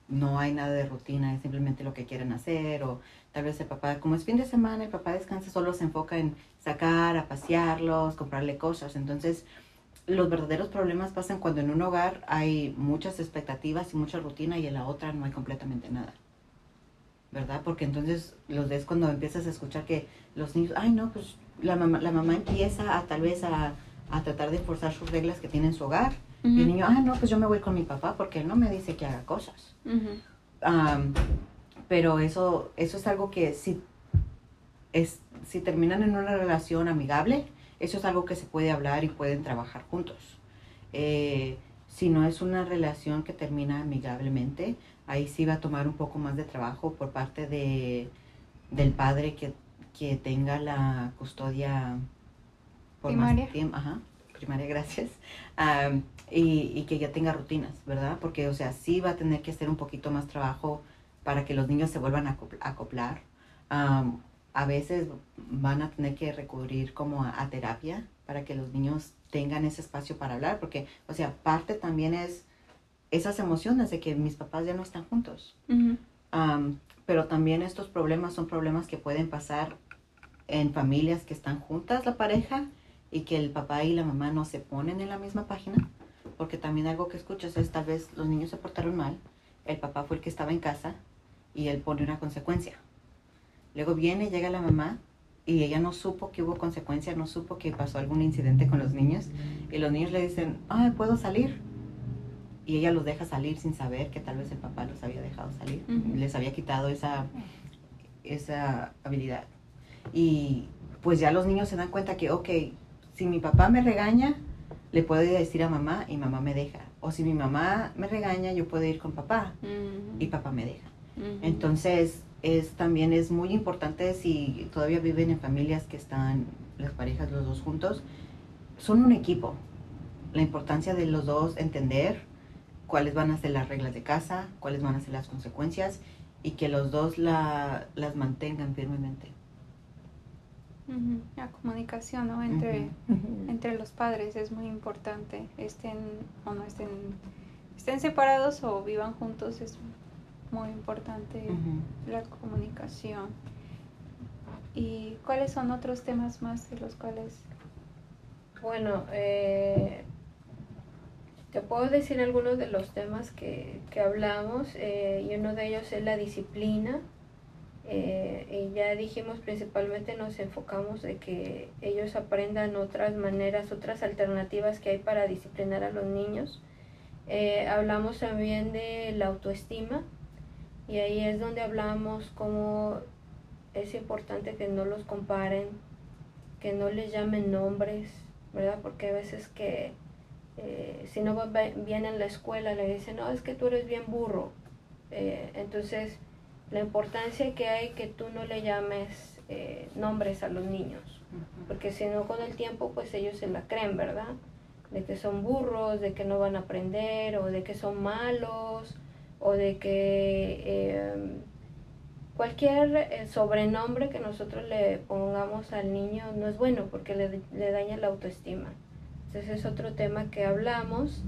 no hay nada de rutina, es simplemente lo que quieren hacer o tal vez el papá, como es fin de semana, el papá descansa, solo se enfoca en sacar, a pasearlos, comprarle cosas. Entonces, los verdaderos problemas pasan cuando en un hogar hay muchas expectativas y mucha rutina y en la otra no hay completamente nada. ¿Verdad? Porque entonces los ves cuando empiezas a escuchar que los niños, ay no, pues la mamá, la mamá empieza a tal vez a, a tratar de forzar sus reglas que tiene en su hogar. Y el niño, ah, no, pues yo me voy con mi papá porque él no me dice que haga cosas. pero eso, eso es algo que si, es, si terminan en una relación amigable, eso es algo que se puede hablar y pueden trabajar juntos. Eh, si no es una relación que termina amigablemente, ahí sí va a tomar un poco más de trabajo por parte de, del padre que, que tenga la custodia por primaria. más tiempo. Ajá, primaria, gracias. y, y, que ya tenga rutinas, ¿verdad? Porque, o sea, sí va a tener que hacer un poquito más trabajo para que los niños se vuelvan a acoplar a veces van a tener que recurrir como a, terapia para que los niños tengan ese espacio para hablar, porque, o sea, parte también es esas emociones de que mis papás ya no están juntos. pero también estos problemas son problemas que pueden pasar en familias que están juntas la pareja y que el papá y la mamá no se ponen en la misma página, porque también algo que escuchas es tal vez los niños se portaron mal, el papá fue el que estaba en casa y él pone una consecuencia Luego viene, llega la mamá y ella no supo que hubo consecuencias, no supo que pasó algún incidente con los niños. Y los niños le dicen, ah, ¿puedo salir? Y ella los deja salir sin saber que tal vez el papá los había dejado salir. Les había quitado esa, esa habilidad. Y pues ya los niños se dan cuenta que, ok, si mi papá me regaña, le puedo decir a mamá y mamá me deja. O si mi mamá me regaña, yo puedo ir con papá y papá me deja. Entonces, es también es muy importante si todavía viven en familias que están las parejas los dos juntos, son un equipo. La importancia de los dos entender cuáles van a ser las reglas de casa, cuáles van a ser las consecuencias y que los dos la, las mantengan firmemente. La comunicación ¿no? entre, entre los padres es muy importante, estén o no estén, estén separados o vivan juntos, es muy importante la comunicación. ¿Y cuáles son otros temas más de los cuales... Bueno, eh, te puedo decir algunos de los temas que, que hablamos eh, y uno de ellos es la disciplina. Eh, y ya dijimos principalmente nos enfocamos de que ellos aprendan otras maneras, otras alternativas que hay para disciplinar a los niños. hablamos también de la autoestima, y ahí es donde hablamos cómo es importante que no los comparen, que no les llamen nombres, ¿verdad? Porque a veces que eh, si no va bien en la escuela le dicen, no, es que tú eres bien burro. Eh, entonces, la importancia que hay que tú no le llames eh, nombres a los niños, porque si no con el tiempo pues ellos se la creen, ¿verdad? De que son burros, de que no van a aprender o de que son malos o de que em, cualquier eh, sobrenombre que nosotros le pongamos al niño no es bueno porque le, daña la autoestima. Entonces es otro tema que hablamos.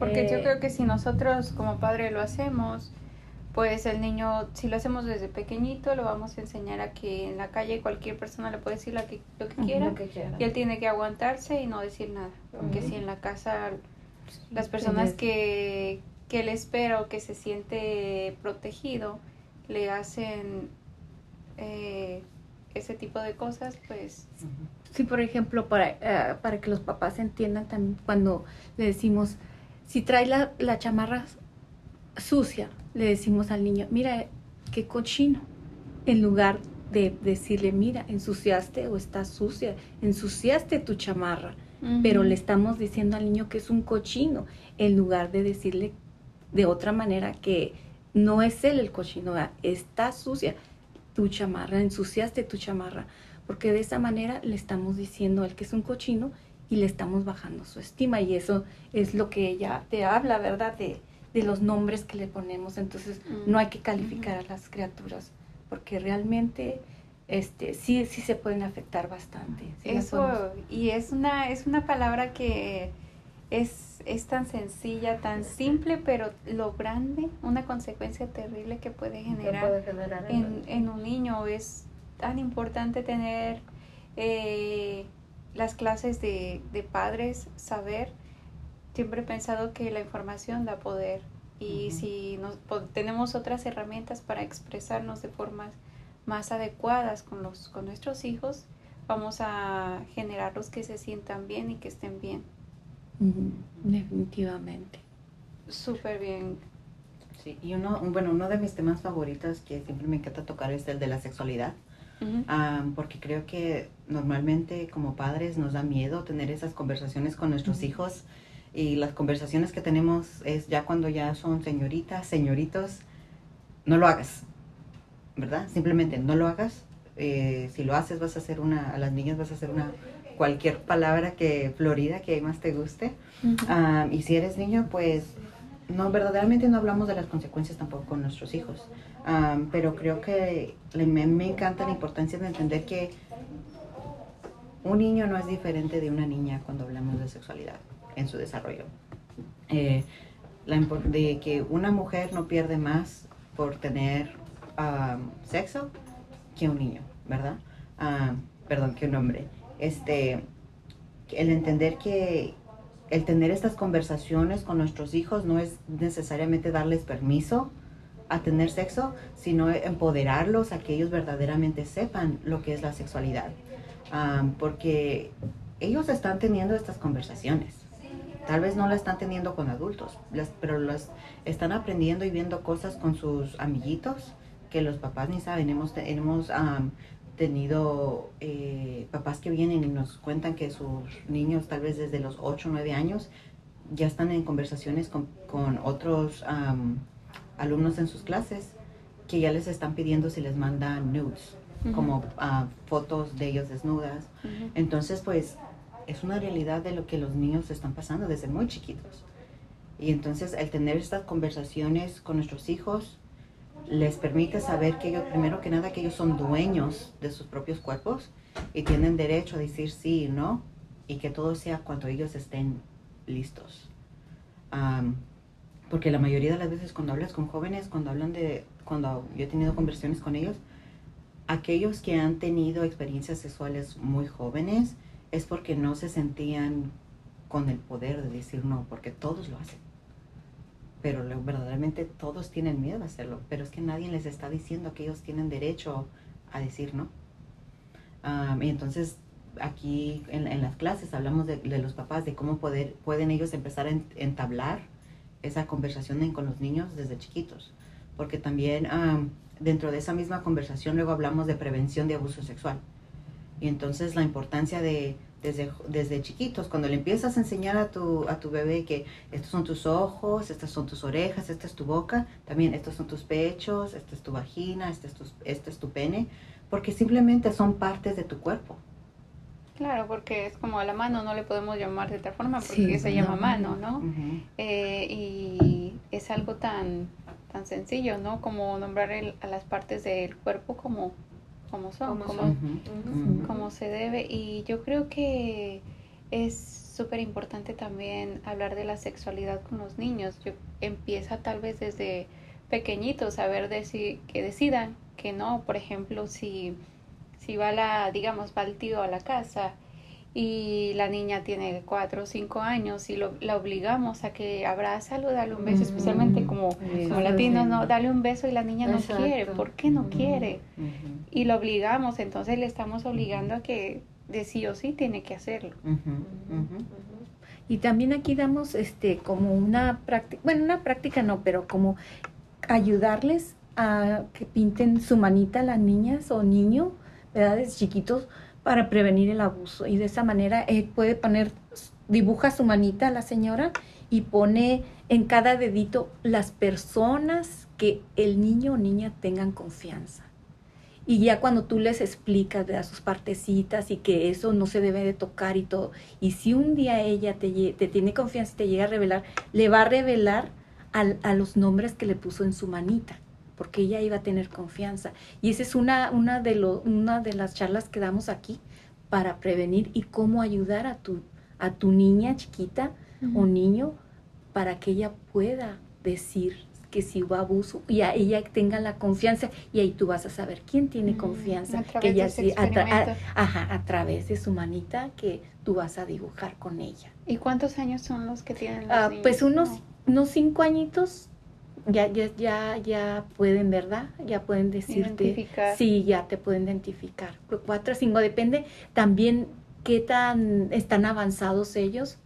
Porque yo eh, creo que si nosotros como padre lo hacemos, pues el niño, si lo hacemos desde pequeñito, lo vamos a enseñar a que en la calle cualquier persona le puede decir lo que, lo que, quiera, y él tiene que aguantarse y no decir nada. Porque si en la casa las personas que, que él espera o que se siente protegido le hacen eh, ese tipo de cosas, pues... Sí, por ejemplo, para, eh, para que los papás entiendan también cuando le decimos, si trae la, la chamarra sucia, le decimos al niño, mira, qué cochino, en lugar de decirle, mira, ensuciaste o está sucia, ensuciaste tu chamarra, pero le estamos diciendo al niño que es un cochino, en lugar de decirle de otra manera que no es él el cochino, está sucia tu chamarra, ensuciaste tu chamarra, porque de esa manera le estamos diciendo al que es un cochino y le estamos bajando su estima y eso es lo que ella te habla, ¿verdad? De, de los nombres que le ponemos, entonces no hay que calificar a las criaturas porque realmente este, sí, sí se pueden afectar bastante. Eso, y es una, es una palabra que es, es tan sencilla, tan simple, pero lo grande, una consecuencia terrible que puede generar, en, en, un niño. Es tan importante tener eh, las clases de, de padres, saber. Siempre he pensado que la información da poder y si nos, tenemos otras herramientas para expresarnos de formas más adecuadas con, los, con nuestros hijos, vamos a generarlos que se sientan bien y que estén bien. Definitivamente. Súper bien. Sí, y uno, bueno, uno de mis temas favoritos que siempre me encanta tocar es el de la sexualidad. Porque creo que normalmente como padres nos da miedo tener esas conversaciones con nuestros hijos y las conversaciones que tenemos es ya cuando ya son señoritas, señoritos, no lo hagas, ¿verdad? Simplemente no lo hagas. Eh, si lo haces vas a hacer una, a las niñas vas a hacer una cualquier palabra que florida que más te guste. Ah, y si eres niño, pues no, verdaderamente no hablamos de las consecuencias tampoco con nuestros hijos. Pero creo que me, me, encanta la importancia de entender que un niño no es diferente de una niña cuando hablamos de sexualidad en su desarrollo. Eh, la, de que una mujer no pierde más por tener sexo que un niño, ¿verdad? perdón, que un hombre este, el entender que el tener estas conversaciones con nuestros hijos no es necesariamente darles permiso a tener sexo, sino empoderarlos a que ellos verdaderamente sepan lo que es la sexualidad. porque ellos están teniendo estas conversaciones. Tal vez no las están teniendo con adultos, pero las están aprendiendo y viendo cosas con sus amiguitos que los papás ni saben. Hemos, tenemos tenido eh, papás que vienen y nos cuentan que sus niños, tal vez desde los 8 o 9 años, ya están en conversaciones con, otros alumnos en sus clases que ya les están pidiendo si les mandan nudes, como ah, fotos de ellos desnudas. Entonces, pues, es una realidad de lo que los niños están pasando desde muy chiquitos. Y entonces, el tener estas conversaciones con nuestros hijos, les permite saber que ellos, primero que nada, que ellos son dueños de sus propios cuerpos y tienen derecho a decir sí y no, y que todo sea cuando ellos estén listos. porque la mayoría de las veces cuando hablas con jóvenes, cuando hablan de, cuando yo he tenido conversaciones con ellos, aquellos que han tenido experiencias sexuales muy jóvenes es porque no se sentían con el poder de decir no, porque todos lo hacen pero verdaderamente todos tienen miedo a hacerlo, pero es que nadie les está diciendo que ellos tienen derecho a decir no. y entonces aquí en, las clases hablamos de, los papás, de cómo poder, pueden ellos empezar a entablar esa conversación con los niños desde chiquitos, porque también dentro de esa misma conversación luego hablamos de prevención de abuso sexual. Y entonces la importancia de desde, desde chiquitos, cuando le empiezas a enseñar a tu, a tu bebé que estos son tus ojos, estas son tus orejas, esta es tu boca, también estos son tus pechos, esta es tu vagina, este es tu, este es tu pene, porque simplemente son partes de tu cuerpo. Claro, porque es como a la mano, no le podemos llamar de otra forma porque se llama mano, ¿no? Eh, y es algo tan, tan sencillo, ¿no? Como nombrar a las partes del cuerpo como como son, como, se debe. Y yo creo que es súper importante también hablar de la sexualidad con los niños. Yo, empieza tal vez desde pequeñitos a ver que decidan que no, por ejemplo, si, si va la, digamos, va el tío a la casa y la niña tiene cuatro o cinco años y lo, la obligamos a que abrázalo, dale un beso, especialmente como, como latinos, no, dale un beso y la niña no quiere, ¿por qué no quiere? Y lo obligamos, entonces le estamos obligando a que de sí o sí tiene que hacerlo. Y también aquí damos este como una práctica, bueno, una práctica no, pero como ayudarles a que pinten su manita las niñas o niños, ¿verdad? Chiquitos, para prevenir el abuso. Y de esa manera él puede poner, dibuja su manita a la señora y pone en cada dedito las personas que el niño o niña tengan confianza. Y ya cuando tú les explicas de sus partecitas y que eso no se debe de tocar y todo, y si un día ella te, te tiene confianza y te llega a revelar, le va a revelar a los nombres que le puso en su manita. Porque ella iba a tener confianza. Y esa es una, una, de, lo, una de las charlas que damos aquí para prevenir y cómo ayudar a tu, a tu niña chiquita o niño para que ella pueda decir que si hubo abuso y a ella tenga la confianza y ahí tú vas a saber quién tiene confianza a que ella sí a, tra- a- experimento. ajá, a través de su manita que tú vas a dibujar con ella ¿Y cuántos años son los que tienen los Ah, niños? pues unos No. unos cinco añitos ya ya ya ya pueden verdad ya pueden decirte Identificar. sí ya te pueden identificar Cu- cuatro o cinco depende también qué tan están avanzados ellos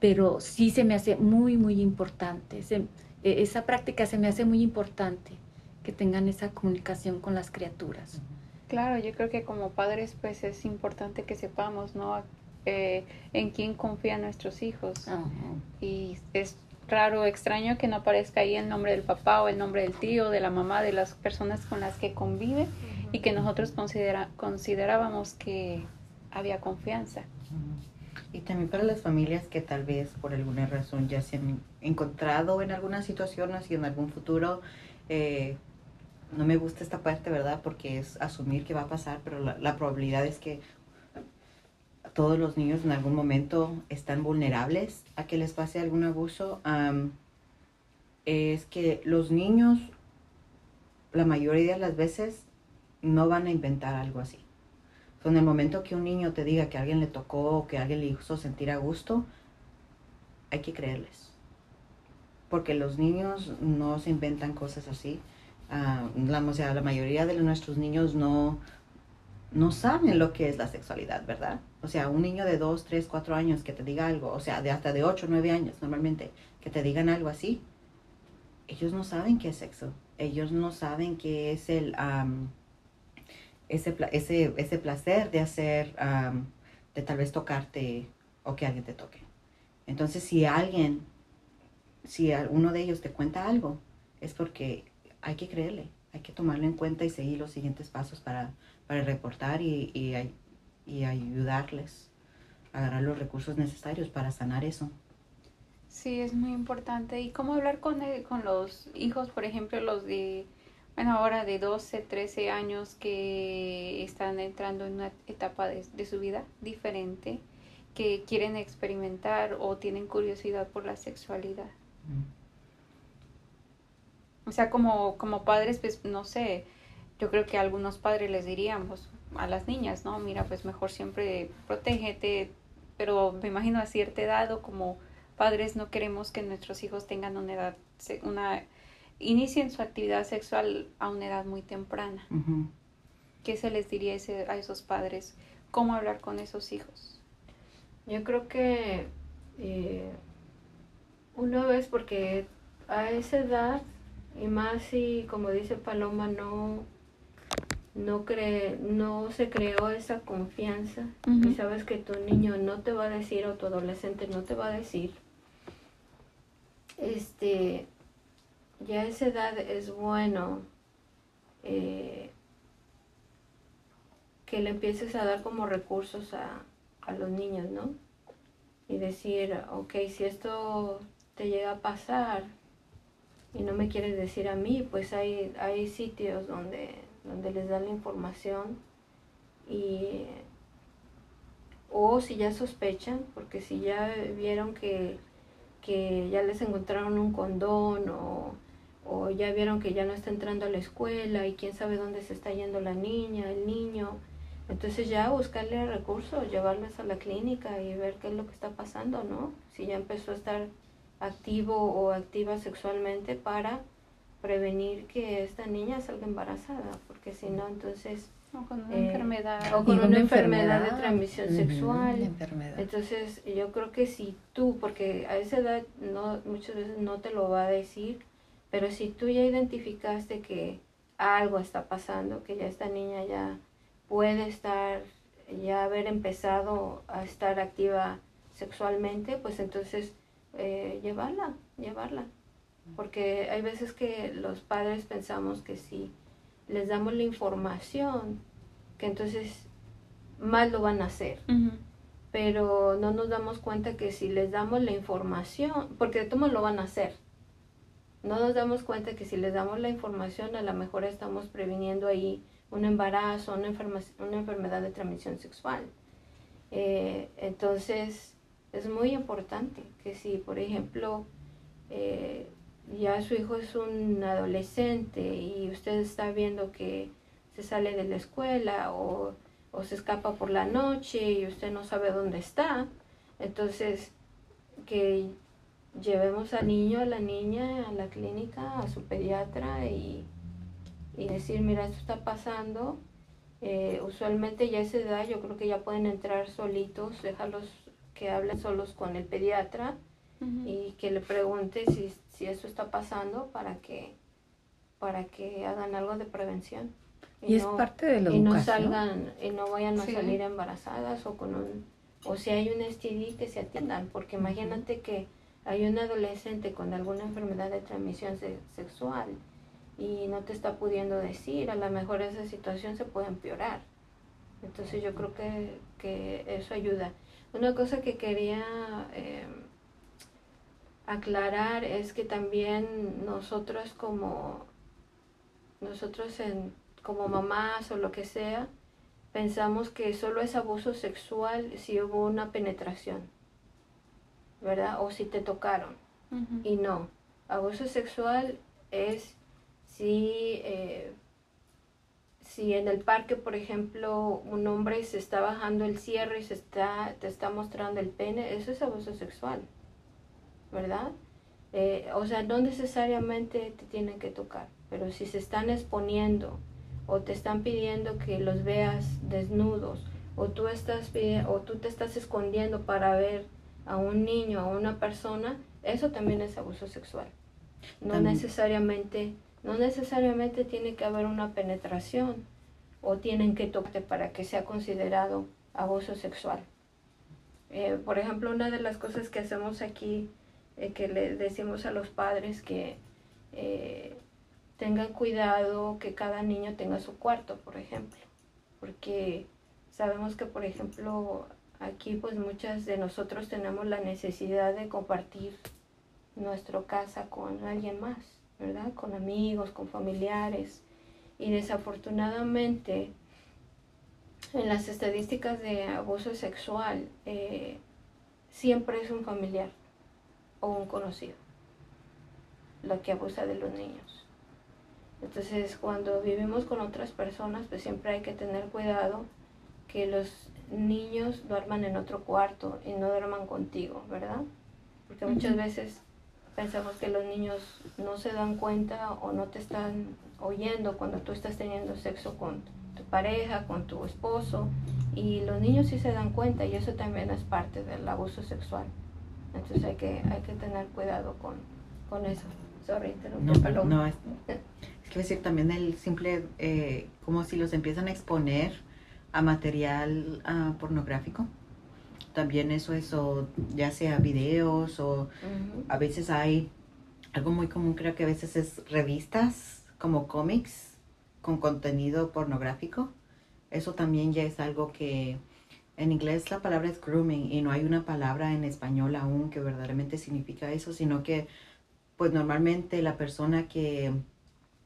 pero sí se me hace muy muy importante Se- e- esa práctica se me hace muy importante que tengan esa comunicación con las criaturas Claro, yo creo que como padres pues es importante que sepamos, ¿no? Eh, en quién confían nuestros hijos. Ajá. Y es raro, extraño que no aparezca ahí el nombre del papá o el nombre del tío, de la mamá, de las personas con las que convive y que nosotros considera, considerábamos que había confianza. Ujú. Y también para las familias que tal vez por alguna razón ya se han encontrado en alguna situación así en algún futuro, eh, no me gusta esta parte, ¿verdad? Porque es asumir que va a pasar, pero la, la probabilidad es que todos los niños en algún momento están vulnerables a que les pase algún abuso. Am, es que los niños, la mayoría de las veces, no van a inventar algo así. So, en el momento que un niño te diga que alguien le tocó o que alguien le hizo sentir a gusto, hay que creerles. Porque los niños no se inventan cosas así. Ah, o sea, la mayoría de nuestros niños no, no saben lo que es la sexualidad, ¿verdad? O sea, un niño de 2, 3, 4 años que te diga algo, o sea, de hasta de 8, 9 años normalmente, que te digan algo así, ellos no saben qué es sexo. Ellos no saben qué es el... ese, ese, ese placer de hacer, de tal vez tocarte o que alguien te toque. Entonces, si alguien, si uno de ellos te cuenta algo, es porque hay que creerle, hay que tomarlo en cuenta y seguir los siguientes pasos para, para reportar y, y, ay- y ayudarles a agarrar los recursos necesarios para sanar eso. Sí, es muy importante. ¿Y cómo hablar con, el- con los hijos, por ejemplo, los de, bueno, ahora de 12, 13 años que están entrando en una etapa de, de su vida diferente, que quieren experimentar o tienen curiosidad por la sexualidad? O sea, como, como padres, pues no sé, yo creo que algunos padres les dirían pues, a las niñas, ¿no? Mira, pues mejor siempre protégete, pero me imagino a cierta edad o como padres no queremos que nuestros hijos tengan una edad, una, inicien su actividad sexual a una edad muy temprana. ¿Qué se les diría ese- a esos padres? ¿Cómo hablar con esos hijos? Yo creo que eh, una vez porque a esa edad y más si como dice Paloma no no cree no se creó esa confianza y sabes que tu niño no te va a decir o tu adolescente no te va a decir este ya a esa edad es bueno eh, que le empieces a dar como recursos a, a los niños, ¿no? Y decir, ok, si esto te llega a pasar y no me quieres decir a mí, pues hay, hay sitios donde, donde les dan la información y o si ya sospechan, porque si ya vieron que, que ya les encontraron un condón o, o ya vieron que ya no está entrando a la escuela y quién sabe dónde se está yendo la niña, el niño, entonces ya buscarle recursos, llevarles a la clínica y ver qué es lo que está pasando, ¿no? Si ya empezó a estar activo o activa sexualmente para prevenir que esta niña salga embarazada, porque si no, entonces, O con una Eh, enfermedad. o con una enfermedad de transmisión sexual. enfermedad. Entonces, yo creo que si tú, porque a esa edad no, muchas veces no te lo va a decir, pero si tú ya identificaste que algo está pasando, que ya esta niña ya puede estar, ya haber empezado a estar activa sexualmente, pues entonces eh, llevarla, llevarla. Porque hay veces que los padres pensamos que si les damos la información, que entonces más lo van a hacer. Pero no nos damos cuenta que si les damos la información, porque de todos lo van a hacer, no nos damos cuenta que si les damos la información, a lo mejor estamos previniendo ahí un embarazo, una, una enfermedad de transmisión sexual. Eh, entonces, es muy importante que si, por ejemplo, eh, ya su hijo es un adolescente y usted está viendo que se sale de la escuela o, o se escapa por la noche y usted no sabe dónde está, entonces que llevemos al niño, a la niña, a la clínica, a su pediatra y, decir, mira, esto está pasando. Eh, usualmente ya a esa edad yo creo que ya pueden entrar solitos, dejarlos que hablen solos con el pediatra y que le pregunte si, si eso está pasando para que, para que hagan algo de prevención. Y, es parte de la y no salgan y no vayan a salir embarazadas o con un o si hay un STD que se atiendan porque imagínate que hay un adolescente con alguna enfermedad de transmisión sexual y no te está pudiendo decir, a lo mejor esa situación se puede empeorar. Entonces yo creo que, que eso ayuda. Una cosa que quería eh, aclarar es que también nosotros como nosotros en, como mamás o lo que sea, pensamos que solo es abuso sexual si hubo una penetración ¿verdad? O si te tocaron. Y no, abuso sexual es si, eh, si en el parque, por ejemplo, un hombre se está bajando el cierre y se está, te está mostrando el pene, eso es abuso sexual, ¿verdad? Eh, o sea, no necesariamente te tienen que tocar, pero si se están exponiendo o te están pidiendo que los veas desnudos o tú, estás, o tú te estás escondiendo para ver a un niño, a una persona, eso también es abuso sexual. No necesariamente, no necesariamente tiene que haber una penetración o tienen que tocarte para que sea considerado abuso sexual. Eh, por ejemplo, una de las cosas que hacemos aquí, eh, que le decimos a los padres que eh, tengan cuidado que cada niño tenga su cuarto, por ejemplo, porque sabemos que, por ejemplo, Aquí pues muchas de nosotros tenemos la necesidad de compartir nuestra casa con alguien más, ¿verdad? Con amigos, con familiares. Y desafortunadamente en las estadísticas de abuso sexual eh, siempre es un familiar o un conocido lo que abusa de los niños. Entonces cuando vivimos con otras personas pues siempre hay que tener cuidado que los niños duerman en otro cuarto y no duerman contigo, ¿verdad? Porque muchas veces pensamos que los niños no se dan cuenta o no te están oyendo cuando tú estás teniendo sexo con tu pareja, con tu esposo, y los niños sí se dan cuenta y eso también es parte del abuso sexual. Entonces hay que, hay que tener cuidado con, con eso. Sorry, no, no, es, es que decir también el simple, eh, como si los empiezan a exponer a material ah, pornográfico. También eso, eso, ya sea videos o a veces hay algo muy común, creo que a veces es revistas como cómics con contenido pornográfico. Eso también ya es algo que en inglés la palabra es grooming y no hay una palabra en español aún que verdaderamente significa eso, sino que pues normalmente la persona que,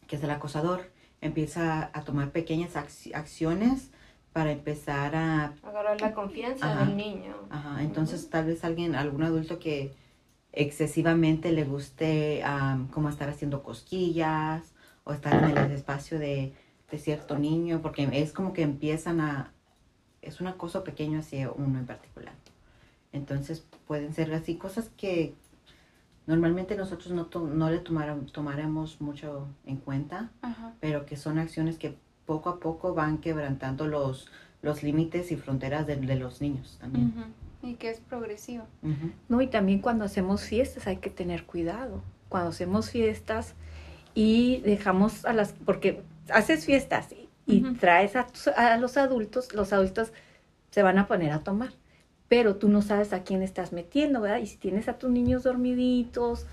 que es el acosador empieza a tomar pequeñas acciones para empezar a... Agarrar la confianza del niño. Ajá, entonces tal vez alguien, algún adulto que excesivamente le guste como estar haciendo cosquillas o estar en el espacio de, cierto niño, porque es como que empiezan a... Es un acoso pequeño hacia uno en particular. Entonces pueden ser así cosas que normalmente nosotros no, no le tomaremos mucho en cuenta, pero que son acciones que poco a poco van quebrantando los, los límites y fronteras de, los niños también. Y que es progresivo. No, y también cuando hacemos fiestas hay que tener cuidado. Cuando hacemos fiestas y dejamos a las, porque haces fiestas y, traes a, a, los adultos, los adultos se van a poner a tomar, pero tú no sabes a quién estás metiendo, ¿verdad? Y si tienes a tus niños dormiditos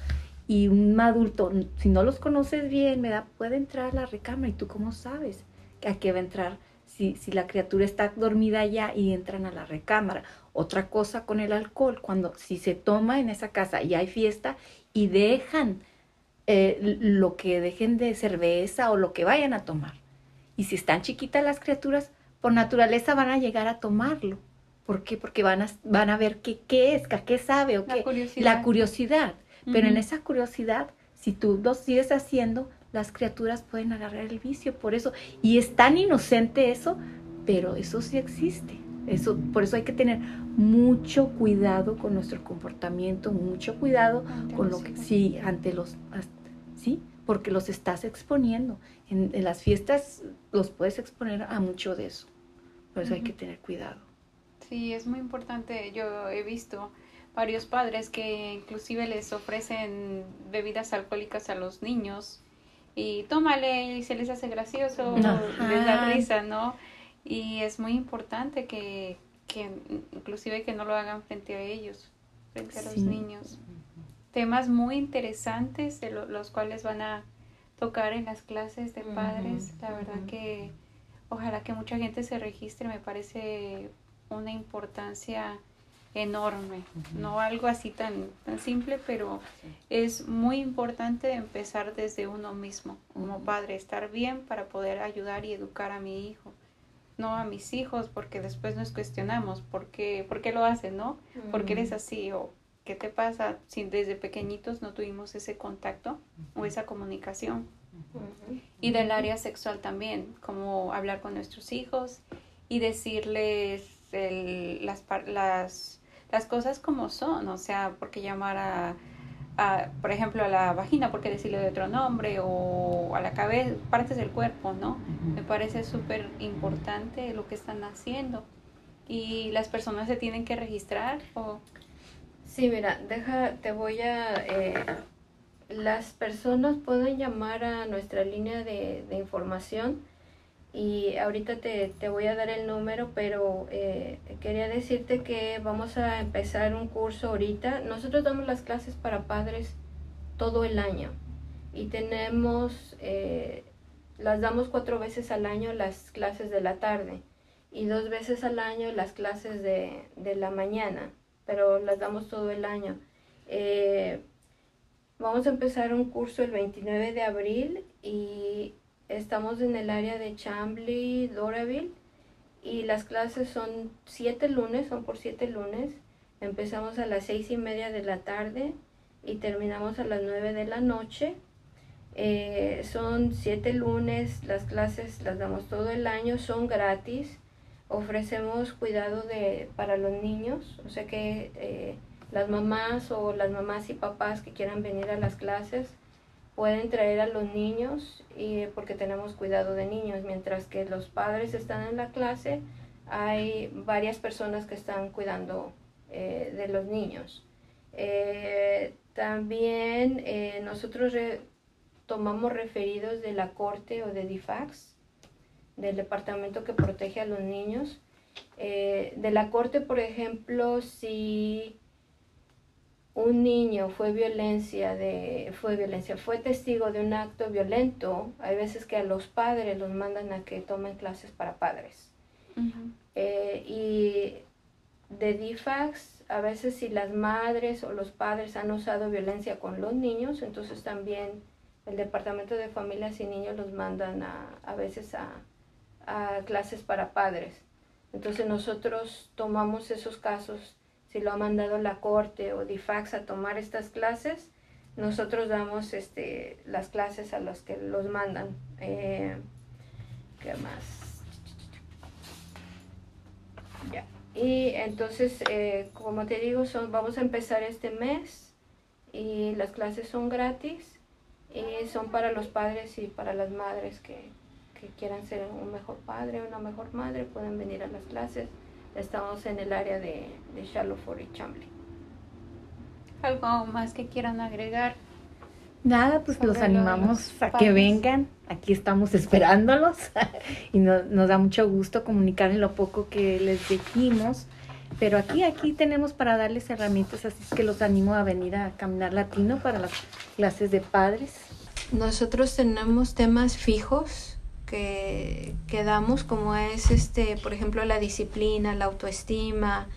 y un adulto, si no los conoces bien, ¿verdad? Puede entrar a la recámara y tú cómo sabes a qué va a entrar si, si la criatura está dormida ya y entran a la recámara. Otra cosa con el alcohol, cuando si se toma en esa casa y hay fiesta y dejan eh, lo que dejen de cerveza o lo que vayan a tomar. Y si están chiquitas las criaturas, por naturaleza van a llegar a tomarlo. ¿Por qué? Porque van a, van a ver qué, qué es, qué sabe o La qué. curiosidad. La curiosidad. Pero en esa curiosidad, si tú lo sigues haciendo, las criaturas pueden agarrar el vicio. Por eso, y es tan inocente eso, pero eso sí existe. Eso, por eso hay que tener mucho cuidado con nuestro comportamiento, mucho cuidado Ante con lo que sí ante los porque los estás exponiendo en, en las fiestas los puedes exponer a mucho de eso por eso hay que tener cuidado Sí, es muy importante. Yo he visto varios padres que inclusive les ofrecen bebidas alcohólicas a los niños y tómale y se les hace gracioso, Ajá. les da risa, ¿no? Y es muy importante que, que inclusive que no lo hagan frente a ellos, frente a los niños. Temas muy interesantes de lo- los cuales van a tocar en las clases de padres. La verdad que ojalá que mucha gente se registre, me parece una importancia enorme, no algo así tan, tan simple, pero es muy importante empezar desde uno mismo, como padre, estar bien para poder ayudar y educar a mi hijo, no a mis hijos, porque después nos cuestionamos por qué, por qué lo hacen, ¿no? ¿Por qué eres así? ¿O qué te pasa si desde pequeñitos no tuvimos ese contacto o esa comunicación? Y del área sexual también, como hablar con nuestros hijos y decirles el- las, par- las, las cosas como son, o sea, por qué llamar a, a, por ejemplo, a la vagina, por qué decirle de otro nombre o a la cabeza, partes del cuerpo, ¿no? Me parece súper importante lo que están haciendo. Y las personas se tienen que registrar o... Sí, mira, deja, te voy a... eh, las personas pueden llamar a nuestra línea de, de información y ahorita te, te voy a dar el número, pero eh, quería decirte que vamos a empezar un curso ahorita. Nosotros damos las clases para padres todo el año y tenemos, eh, las damos cuatro veces al año las clases de la tarde y dos veces al año las clases de, de la mañana, pero las damos todo el año. Eh, vamos a empezar un curso el 29 de abril y estamos en el área de Chambly, Doraville y las clases son siete lunes, son por siete lunes. Empezamos a las seis y media de la tarde y terminamos a las nueve de la noche. Eh, son siete lunes, las clases las damos todo el año, son gratis. Ofrecemos cuidado de, para los niños, o sea que eh, las mamás o las mamás y papás que quieran venir a las clases pueden traer a los niños y, porque tenemos cuidado de niños, mientras que los padres están en la clase, hay varias personas que están cuidando eh, de los niños. Eh, también eh, nosotros tomamos referidos de la corte o de DIFAX, del departamento que protege a los niños. Eh, de la corte, por ejemplo, si un niño fue violencia de fue violencia fue testigo de un acto violento hay veces que a los padres los mandan a que tomen clases para padres Eh, y de DIFAX a veces si las madres o los padres han usado violencia con los niños entonces también el departamento de familias y niños los mandan a, a veces a, a clases para padres entonces nosotros tomamos esos casos si lo ha mandado la corte o DIFAX a tomar estas clases, nosotros damos este, las clases a los que los mandan. Eh, ¿Qué más? Ya. Y entonces, eh, como te digo, son, vamos a empezar este mes y las clases son gratis y son para los padres y para las madres que, que quieran ser un mejor padre una mejor madre, pueden venir a las clases. Estamos en el área de, de Shaloford y. ¿Algo más que quieran agregar? Nada, pues los animamos los a que vengan. Aquí estamos esperándolos y no- nos da mucho gusto comunicar en lo poco que les dijimos. Pero aquí, aquí tenemos para darles herramientas, así es que los animo a venir a Caminar Latino para las clases de padres. Nosotros tenemos temas fijos que, damos, como es, este, por ejemplo, la disciplina, la autoestima,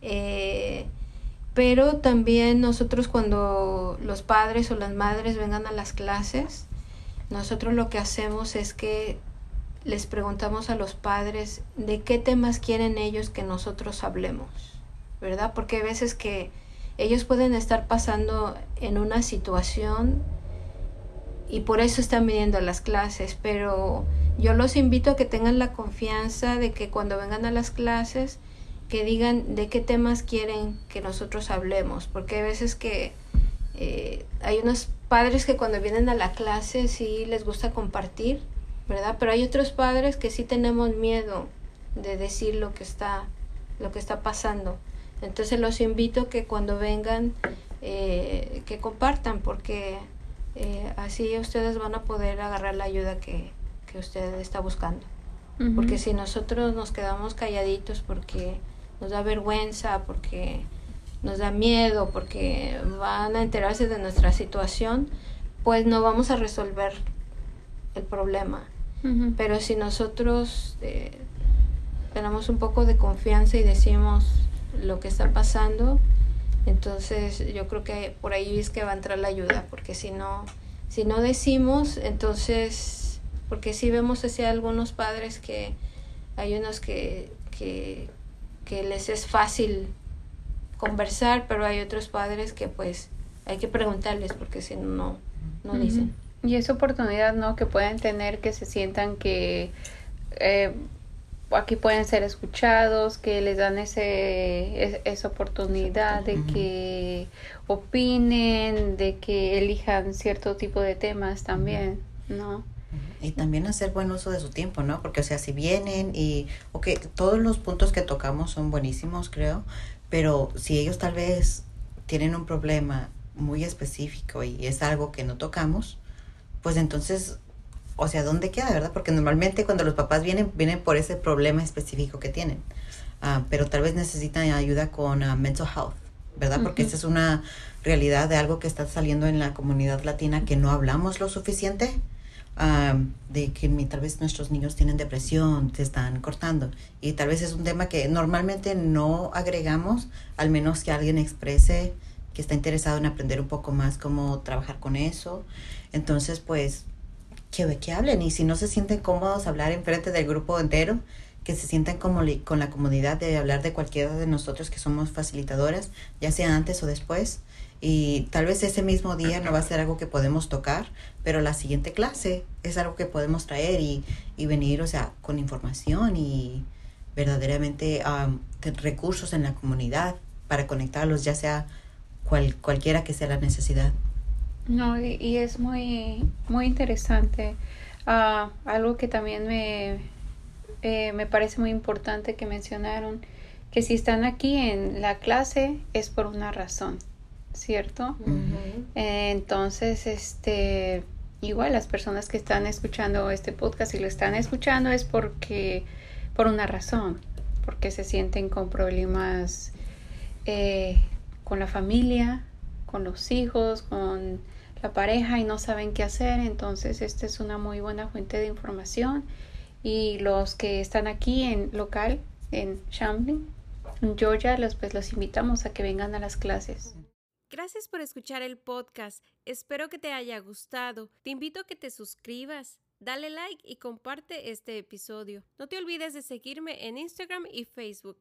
eh, pero también nosotros cuando los padres o las madres vengan a las clases, nosotros lo que hacemos es que les preguntamos a los padres de qué temas quieren ellos que nosotros hablemos, ¿verdad? Porque hay veces que ellos pueden estar pasando en una situación y por eso están viniendo a las clases, pero yo los invito a que tengan la confianza de que cuando vengan a las clases, que digan de qué temas quieren que nosotros hablemos, porque hay veces que eh, hay unos padres que cuando vienen a la clase sí les gusta compartir, ¿verdad? Pero hay otros padres que sí tenemos miedo de decir lo que está, lo que está pasando. Entonces los invito que cuando vengan eh, que compartan porque eh, así ustedes van a poder agarrar la ayuda que, que usted está buscando. Porque si nosotros nos quedamos calladitos porque nos da vergüenza, porque nos da miedo, porque van a enterarse de nuestra situación, pues no vamos a resolver el problema. Pero si nosotros eh, tenemos un poco de confianza y decimos lo que está pasando, entonces yo creo que por ahí es que va a entrar la ayuda, porque si no, si no decimos, entonces, porque si vemos hacia algunos padres que hay unos que, que, que les es fácil conversar, pero hay otros padres que pues hay que preguntarles porque si no, no dicen. Y esa oportunidad, ¿no? Que pueden tener, que se sientan que eh, aquí pueden ser escuchados, que les dan ese, esa oportunidad de que opinen, de que elijan cierto tipo de temas también, ¿no? Y también hacer buen uso de su tiempo, ¿no? Porque, o sea, si vienen y, ok, todos los puntos que tocamos son buenísimos, creo, pero si ellos tal vez tienen un problema muy específico y es algo que no tocamos, pues entonces, o sea, ¿dónde queda, verdad? Porque normalmente cuando los papás vienen, vienen por ese problema específico que tienen, ah, pero tal vez necesitan ayuda con uh, mental health, ¿verdad? Porque esa es una realidad de algo que está saliendo en la comunidad latina que no hablamos lo suficiente de que tal vez nuestros niños tienen depresión, se están cortando. Y tal vez es un tema que normalmente no agregamos, al menos que alguien exprese que está interesado en aprender un poco más cómo trabajar con eso. Entonces, pues, que, que hablen. Y si no se sienten cómodos hablar en frente del grupo entero, que se sientan como con la comodidad de hablar de cualquiera de nosotros que somos facilitadoras, ya sea antes o después y tal vez ese mismo día no va a ser algo que podemos tocar, pero la siguiente clase es algo que podemos traer y, y venir, o sea, con información y verdaderamente recursos en la comunidad para conectarlos, ya sea cual, cualquiera que sea la necesidad. No, y, es muy, muy interesante. Ah, algo que también me, eh, me parece muy importante que mencionaron, que si están aquí en la clase es por una razón. ¿cierto? entonces, este, igual las personas que están escuchando este podcast y lo están escuchando es porque, por una razón, porque se sienten con problemas eh, con la familia, con los hijos, con pareja y no saben qué hacer, entonces esta es una muy buena fuente de información y los que están aquí en local en Shambling, en Georgia, los, pues los invitamos a que vengan a las clases. Gracias por escuchar el podcast. Espero que te haya gustado. Te invito a que te suscribas, dale like y comparte este episodio. No te olvides de seguirme en Instagram y Facebook.